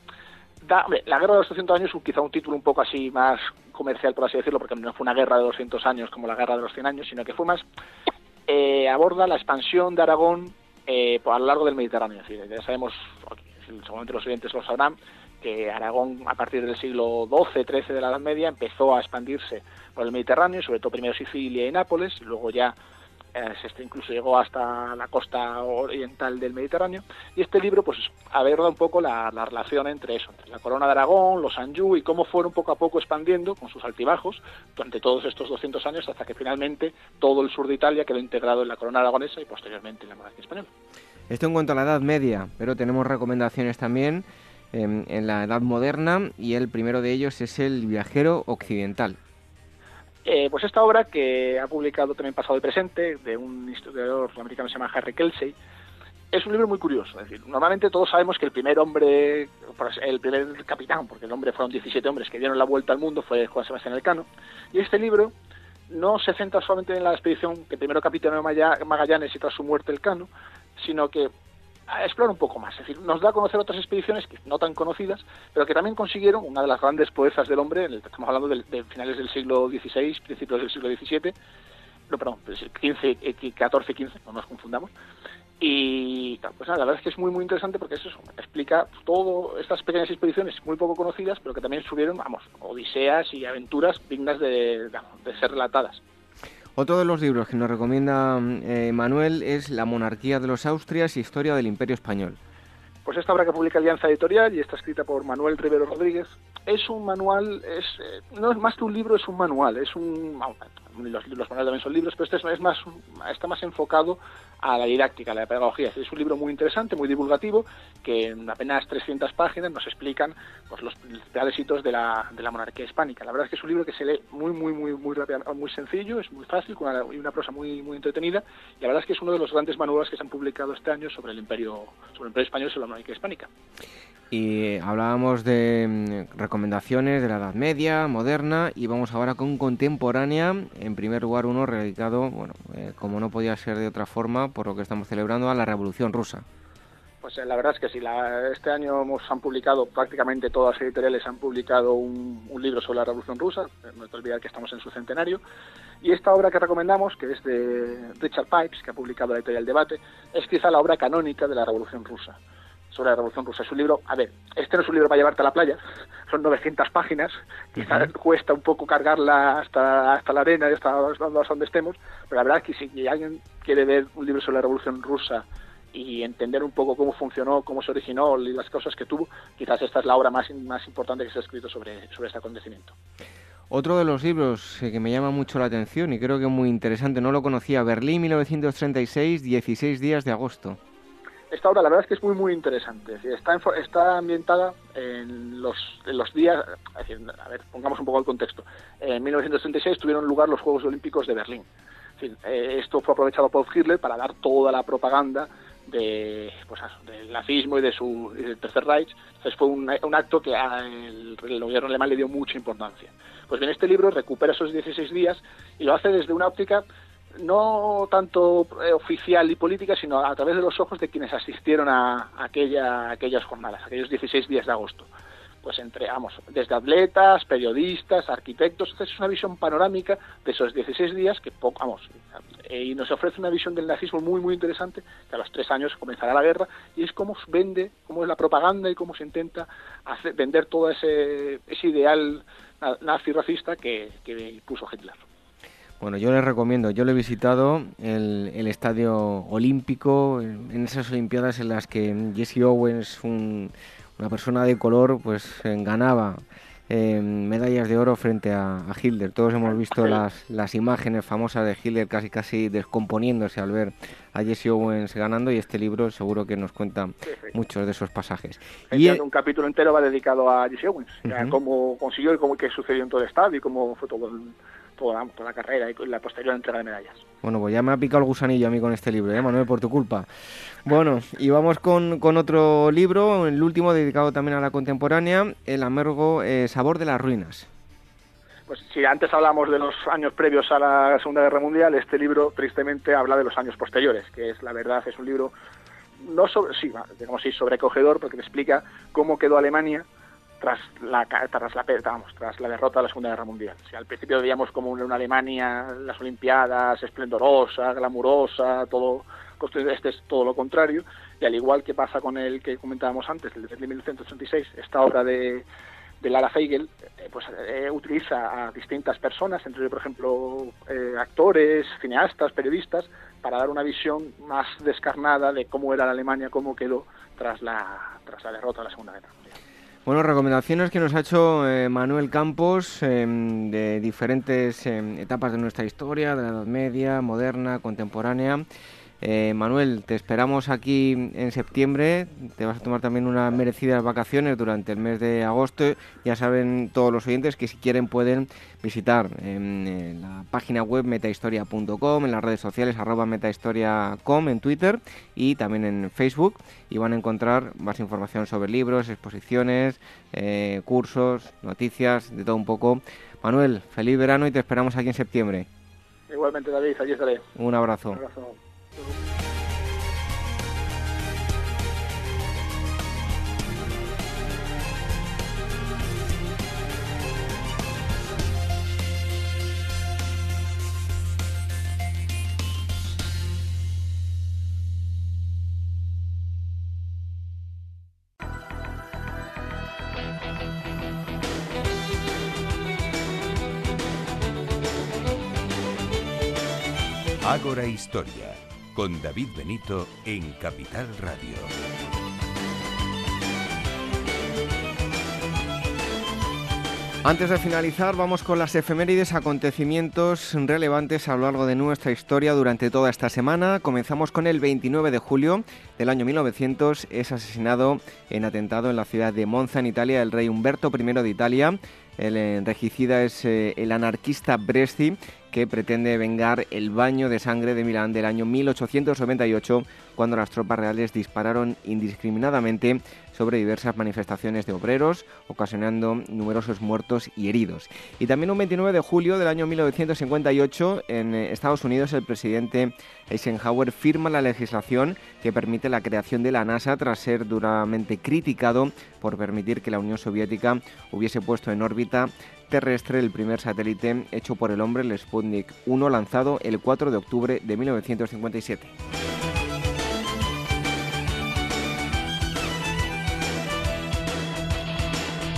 la guerra de los 200 años, quizá un título un poco así más comercial, por así decirlo, porque no fue una guerra de 200 años como la guerra de los 100 años, sino que fue más, eh, aborda la expansión de Aragón eh, a lo largo del Mediterráneo. ya sabemos, seguramente los oyentes lo sabrán, que Aragón a partir del siglo XII, XIII de la Edad Media empezó a expandirse por el Mediterráneo, sobre todo primero Sicilia y Nápoles, y luego ya este incluso llegó hasta la costa oriental del Mediterráneo, y este libro pues aborda un poco la, relación entre eso, entre la corona de Aragón, los Anjou y cómo fueron poco a poco expandiendo con sus altibajos durante todos estos 200 años hasta que finalmente todo el sur de Italia quedó integrado en la corona aragonesa y posteriormente en la monarquía española. Esto en cuanto a la Edad Media, pero tenemos recomendaciones también em, en la Edad Moderna y el primero de ellos es el viajero occidental. Eh, pues esta obra que ha publicado también Pasado y Presente, de un historiador americano que se llama Harry Kelsey, es un libro muy curioso. Es decir, normalmente todos sabemos que el primer hombre, el primer capitán, porque el hombre fueron 17 hombres que dieron la vuelta al mundo, fue Juan Sebastián Elcano. Y este libro no se centra solamente en la expedición que primero capitán Magallanes y tras su muerte Elcano, sino que a explorar un poco más. Es decir, nos da a conocer otras expediciones que no tan conocidas, pero que también consiguieron, una de las grandes poesas del hombre, estamos hablando de, finales del siglo XVI, principios del siglo XVII, no, perdón, XV, 14, 15, no nos confundamos. Y pues la verdad es que es muy muy interesante porque eso explica todas estas pequeñas expediciones muy poco conocidas, pero que también subieron, vamos, odiseas y aventuras dignas de ser relatadas. Otro de los libros que nos recomienda eh, Manuel es La monarquía de los Austrias, Historia del Imperio Español. Pues esta obra que publica Alianza Editorial y está escrita por Manuel Rivero Rodríguez es un manual, es, eh, no es más que un libro, es un manual, es un, los, los manuales también son libros, pero este es, más, está más enfocado a la didáctica, a la pedagogía. Es un libro muy interesante, muy divulgativo, que en apenas 300 páginas nos explican pues, los principales hitos de la, de la monarquía hispánica. La verdad es que es un libro que se lee muy, muy, muy, muy rápido, muy sencillo, es muy fácil, con una, una prosa muy, muy entretenida, y la verdad es que es uno de los grandes manuales que se han publicado este año sobre el imperio, sobre el imperio español y sobre la monarquía hispánica. Y hablábamos de mm, recomendaciones de la Edad Media, moderna, y vamos ahora con contemporánea. En primer lugar, uno dedicado, bueno, eh, como no podía ser de otra forma, por lo que estamos celebrando, a la Revolución Rusa. Pues eh, la verdad es que sí, este año hemos, han publicado, prácticamente todas las editoriales han publicado un, libro sobre la Revolución Rusa, eh, no hay que olvidar que estamos en su centenario, y esta obra que recomendamos, que es de Richard Pipes, que ha publicado la editorial Debate, es quizá la obra canónica de la Revolución Rusa sobre la Revolución Rusa. Es un libro, a ver, este no es un libro para llevarte a la playa, son 900 páginas, quizás cuesta un poco cargarla hasta, hasta la arena y hasta, donde estemos, pero la verdad es que si alguien quiere ver un libro sobre la Revolución Rusa y entender un poco cómo funcionó, cómo se originó y las cosas que tuvo, quizás esta es la obra más, más importante que se ha escrito sobre, sobre este acontecimiento. Otro de los libros que me llama mucho la atención y creo que es muy interesante, no lo conocía, Berlín 1936, 16 días de agosto esta obra la verdad es que es muy muy interesante. está, está ambientada en los, en los días, a ver, pongamos un poco el contexto. En 1936 tuvieron lugar los Juegos Olímpicos de Berlín. eh, esto fue aprovechado por Hitler para dar toda la propaganda de, pues, del nazismo y de su del Tercer Reich. Entonces fue un, acto que al el gobierno alemán le dio mucha importancia. Pues bien, este libro recupera esos 16 días y lo hace desde una óptica no tanto eh, oficial y política, sino a través de los ojos de quienes asistieron a, aquella, aquellas jornadas, aquellos 16 días de agosto. Pues entre, vamos, desde atletas, periodistas, arquitectos, es una visión panorámica de esos 16 días que, vamos, eh, y nos ofrece una visión del nazismo muy, muy interesante, que a los tres años comenzará la guerra, y es cómo vende, cómo es la propaganda y cómo se intenta hacer, vender todo ese, ese ideal nazi racista que, que puso Hitler. Bueno, yo les recomiendo, yo lo he visitado, el, el estadio olímpico, en esas Olimpiadas en las que Jesse Owens, una persona de color, pues ganaba eh, medallas de oro frente a, Hitler. Todos hemos visto las, las imágenes famosas de Hitler casi casi descomponiéndose al ver a Jesse Owens ganando y este libro seguro que nos cuenta muchos de esos pasajes. Y un capítulo entero va dedicado a Jesse Owens, cómo consiguió y cómo qué sucedió en todo el estadio y cómo fue todo el toda, la carrera y la posterior entrega de medallas. Bueno, pues ya me ha picado el gusanillo a mí con este libro, ¿eh, Manuel? Por tu culpa. Bueno, y vamos con, con otro libro, el último dedicado también a la contemporánea, El amargo eh, sabor de las ruinas. Pues si antes hablamos de los años previos a la Segunda Guerra Mundial, este libro tristemente habla de los años posteriores, que es la verdad, es un libro no sobre, sí, digamos sí, sobrecogedor, porque te explica cómo quedó Alemania tras la, tras la, vamos, tras la derrota de la Segunda Guerra Mundial. Si al principio veíamos como una Alemania, las Olimpiadas, esplendorosa, glamurosa, todo, este es todo lo contrario, y al igual que pasa con el que comentábamos antes, el de 1986, esta obra de, de Lara Feigel, eh, pues eh, utiliza a distintas personas, entre por ejemplo eh, actores, cineastas, periodistas, para dar una visión más descarnada de cómo era la Alemania, cómo quedó tras la, tras la derrota de la Segunda Guerra Mundial. Bueno, recomendaciones que nos ha hecho eh, Manuel Campos em, de diferentes em, etapas de nuestra historia, de la Edad Media, moderna, contemporánea. Eh, Manuel, te esperamos aquí en septiembre. Te vas a tomar también unas merecidas vacaciones durante el mes de agosto. Ya saben todos los oyentes que si quieren pueden visitar en, la página web metahistoria.com, en las redes sociales arroba metahistoria.com, en Twitter y también en Facebook. Y van a encontrar más información sobre libros, exposiciones, eh, cursos, noticias, de todo un poco. Manuel, feliz verano y te esperamos aquí en septiembre. Igualmente, David, allí estaré. Un abrazo. Un abrazo. Ágora Historia, con David Benito en Capital Radio. Antes de finalizar, vamos con las efemérides, acontecimientos relevantes a lo largo de nuestra historia durante toda esta semana. Comenzamos con el 29 de julio del año 1900. Es asesinado en atentado en la ciudad de Monza, en Italia, el rey Humberto I de Italia. El eh, regicida es eh, el anarquista Bresti, que pretende vengar el baño de sangre de Milán del año 1898, cuando las tropas reales dispararon indiscriminadamente sobre diversas manifestaciones de obreros, ocasionando numerosos muertos y heridos. Y también un 29 de julio del año 1958, en eh, Estados Unidos, el presidente Eisenhower firma la legislación que permite la creación de la NASA tras ser duramente criticado por permitir que la Unión Soviética hubiese puesto en órbita terrestre el primer satélite hecho por el hombre, el Sputnik 1, lanzado el 4 de octubre de 1957.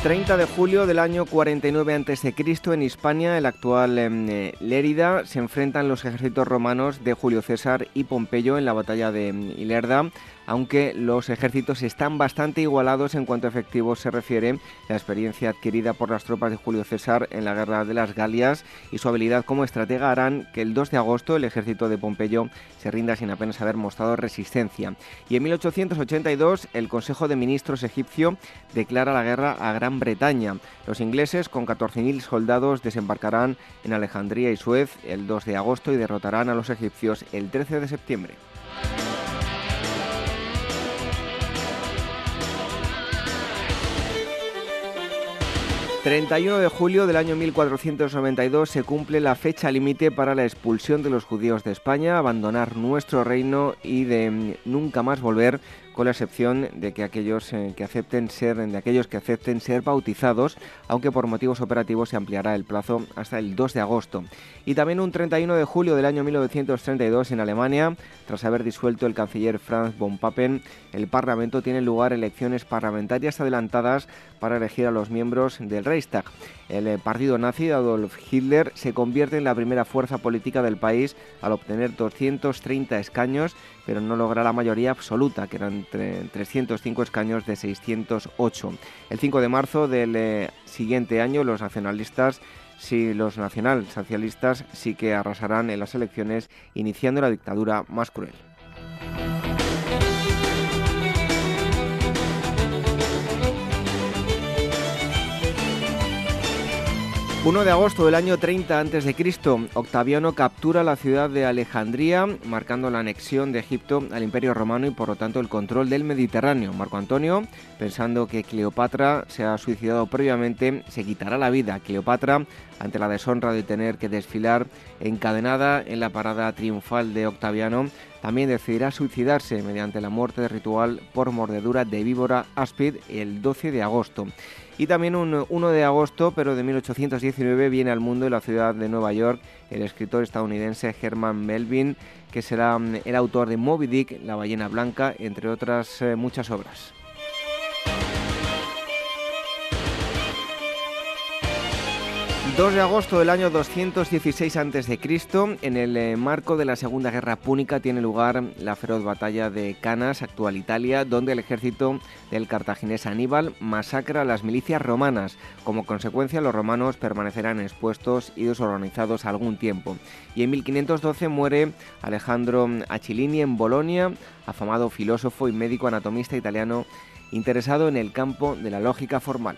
30 de julio del año 49 a.C. en Hispania, el actual em, eh, Lérida, se enfrentan los ejércitos romanos de Julio César y Pompeyo en la batalla de em, Ilerda. Aunque los ejércitos están bastante igualados en cuanto a efectivos se refiere, la experiencia adquirida por las tropas de Julio César en la guerra de las Galias y su habilidad como estratega harán que el 2 de agosto el ejército de Pompeyo se rinda sin apenas haber mostrado resistencia. Y en 1882 el Consejo de Ministros egipcio declara la guerra a Gran Bretaña. Los ingleses, con 14.000 soldados, desembarcarán en Alejandría y Suez el 2 de agosto y derrotarán a los egipcios el 13 de septiembre. 31 de julio del año 1492 se cumple la fecha límite para la expulsión de los judíos de España, abandonar nuestro reino y de nunca más volver con la excepción de que aquellos eh, que acepten ser de aquellos que acepten ser bautizados, aunque por motivos operativos se ampliará el plazo hasta el 2 de agosto. Y también un 31 de julio del año 1932 en Alemania, tras haber disuelto el canciller Franz von Papen, el Parlamento tiene lugar elecciones parlamentarias adelantadas para elegir a los miembros del Reichstag. El eh, partido nazi de Adolf Hitler se convierte en la primera fuerza política del país al obtener 230 escaños, pero no logra la mayoría absoluta, que eran 305 escaños de 608. El 5 de marzo del eh, siguiente año, los nacionalistas si los nacionalsocialistas sí que arrasarán en las elecciones, iniciando la dictadura más cruel. 1 de agosto del año 30 a.C., Octaviano captura la ciudad de Alejandría, marcando la anexión de Egipto al Imperio Romano y por lo tanto el control del Mediterráneo. Marco Antonio, pensando que Cleopatra se ha suicidado previamente, se quitará la vida. Cleopatra, ante la deshonra de tener que desfilar encadenada en la parada triunfal de Octaviano, también decidirá suicidarse mediante la muerte ritual por mordedura de víbora áspid el 12 de agosto. Y también un 1 de agosto, pero de 1819, viene al mundo en la ciudad de Nueva York el escritor estadounidense Herman Melvin, que será mm, el autor de Moby Dick, La ballena blanca, entre otras eh, muchas obras. 2 de agosto del año 216 a.C., en el eh, marco de la Segunda Guerra Púnica, tiene lugar la feroz batalla de Canas, actual Italia, donde el ejército del cartaginés Aníbal masacra a las milicias romanas. Como consecuencia, los romanos permanecerán expuestos y desorganizados algún tiempo. Y en 1512 muere Alejandro Achilini en Bolonia, afamado filósofo y médico anatomista italiano interesado en el campo de la lógica formal.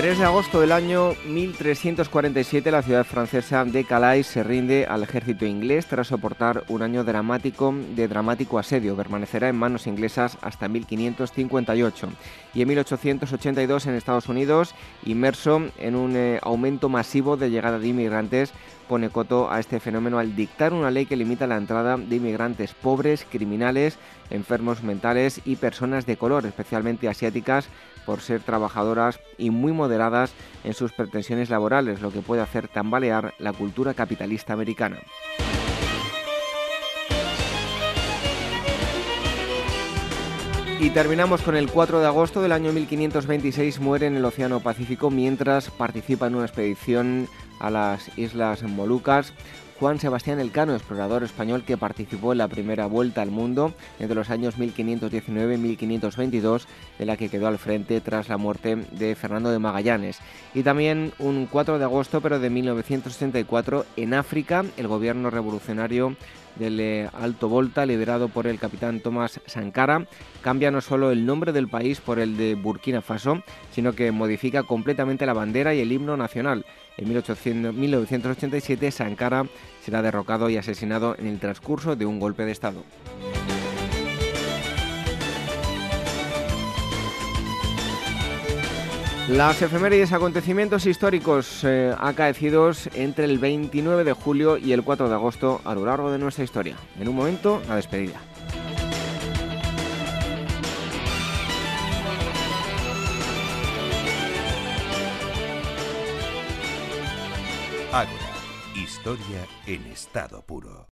3 de agosto del año 1347 la ciudad francesa de Calais se rinde al ejército inglés tras soportar un año dramático de dramático asedio. Permanecerá en manos inglesas hasta 1558. Y en 1882 en Estados Unidos, inmerso en un eh, aumento masivo de llegada de inmigrantes, pone coto a este fenómeno al dictar una ley que limita la entrada de inmigrantes pobres, criminales, enfermos mentales y personas de color, especialmente asiáticas, por ser trabajadoras y muy moderadas en sus pretensiones laborales, lo que puede hacer tambalear la cultura capitalista americana. Y terminamos con el 4 de agosto del año 1526. Muere en el Océano Pacífico mientras participa en una expedición a las Islas Molucas Juan Sebastián Elcano, explorador español que participó en la primera vuelta al mundo entre los años 1519 y 1522, de la que quedó al frente tras la muerte de Fernando de Magallanes. Y también un 4 de agosto, pero de 1964, en África, el gobierno revolucionario del eh, Alto Volta, liderado por el capitán Tomás Sankara, cambia no solo el nombre del país por el de Burkina Faso, sino que modifica completamente la bandera y el himno nacional. En 1987 Sankara será derrocado y asesinado en el transcurso de un golpe de Estado. Las efemérides acontecimientos históricos eh, acaecidos entre el 29 de julio y el 4 de agosto a lo largo de nuestra historia. En un momento, la despedida. Ágora, historia en estado puro.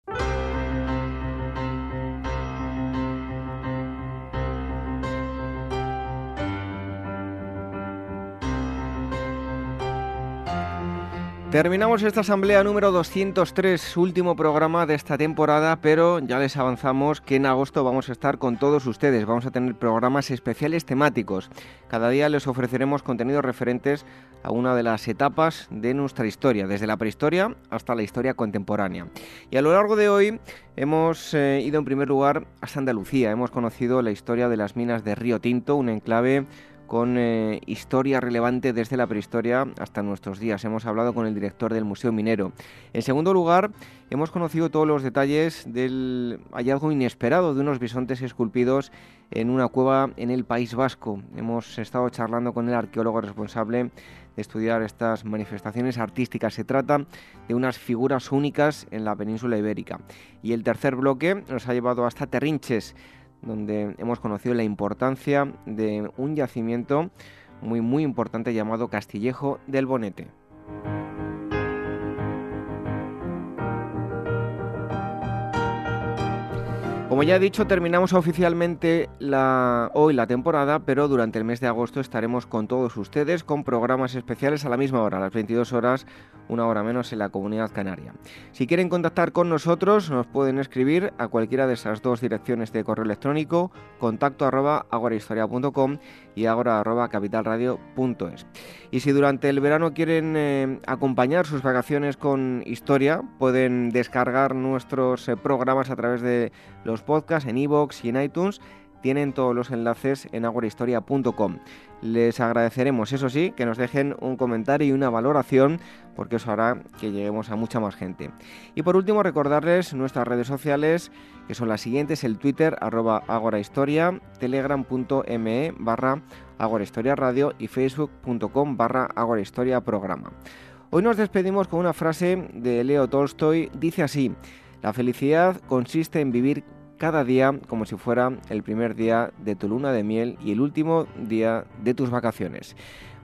Terminamos esta asamblea número 203, último programa de esta temporada, pero ya les avanzamos que en agosto vamos a estar con todos ustedes. Vamos a tener programas especiales temáticos. Cada día les ofreceremos contenidos referentes a una de las etapas de nuestra historia, desde la prehistoria hasta la historia contemporánea. Y a lo largo de hoy hemos eh, ido en primer lugar hasta Andalucía. Hemos conocido la historia de las minas de Río Tinto, un enclave con eh, historia relevante desde la prehistoria hasta nuestros días. Hemos hablado con el director del Museo Minero. En segundo lugar, hemos conocido todos los detalles del hallazgo inesperado de unos bisontes esculpidos en una cueva en el País Vasco. Hemos estado charlando con el arqueólogo responsable de estudiar estas manifestaciones artísticas. Se trata de unas figuras únicas en la península ibérica. Y el tercer bloque nos ha llevado hasta Terrinches donde hemos conocido la importancia de un yacimiento muy muy importante llamado Castillejo del Bonete. Como ya he dicho, terminamos oficialmente hoy la temporada, pero durante el mes de agosto estaremos con todos ustedes con programas especiales a la misma hora, a las 22 horas, una hora menos en la comunidad canaria. Si quieren contactar con nosotros, nos pueden escribir a cualquiera de esas dos direcciones de correo electrónico, contacto arroba agorahistoria.com y agora arroba capitalradio.es. Y si durante el verano quieren eh, acompañar sus vacaciones con historia, pueden descargar nuestros eh, programas a través de los podcasts en iVoox y en iTunes tienen todos los enlaces en agorahistoria.com. Les agradeceremos, eso sí, que nos dejen un comentario y una valoración, porque eso hará que lleguemos a mucha más gente. Y por último, recordarles nuestras redes sociales, que son las siguientes, el Twitter, arroba agorahistoria, telegram.me barra agorahistoria radio y facebook.com barra agorahistoria programa. Hoy nos despedimos con una frase de Leo Tolstoy, dice así, la felicidad consiste en vivir cada día como si fuera el primer día de tu luna de miel y el último día de tus vacaciones.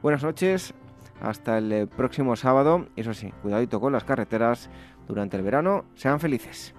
Buenas noches, hasta el próximo sábado. Eso sí, cuidadito con las carreteras durante el verano. Sean felices.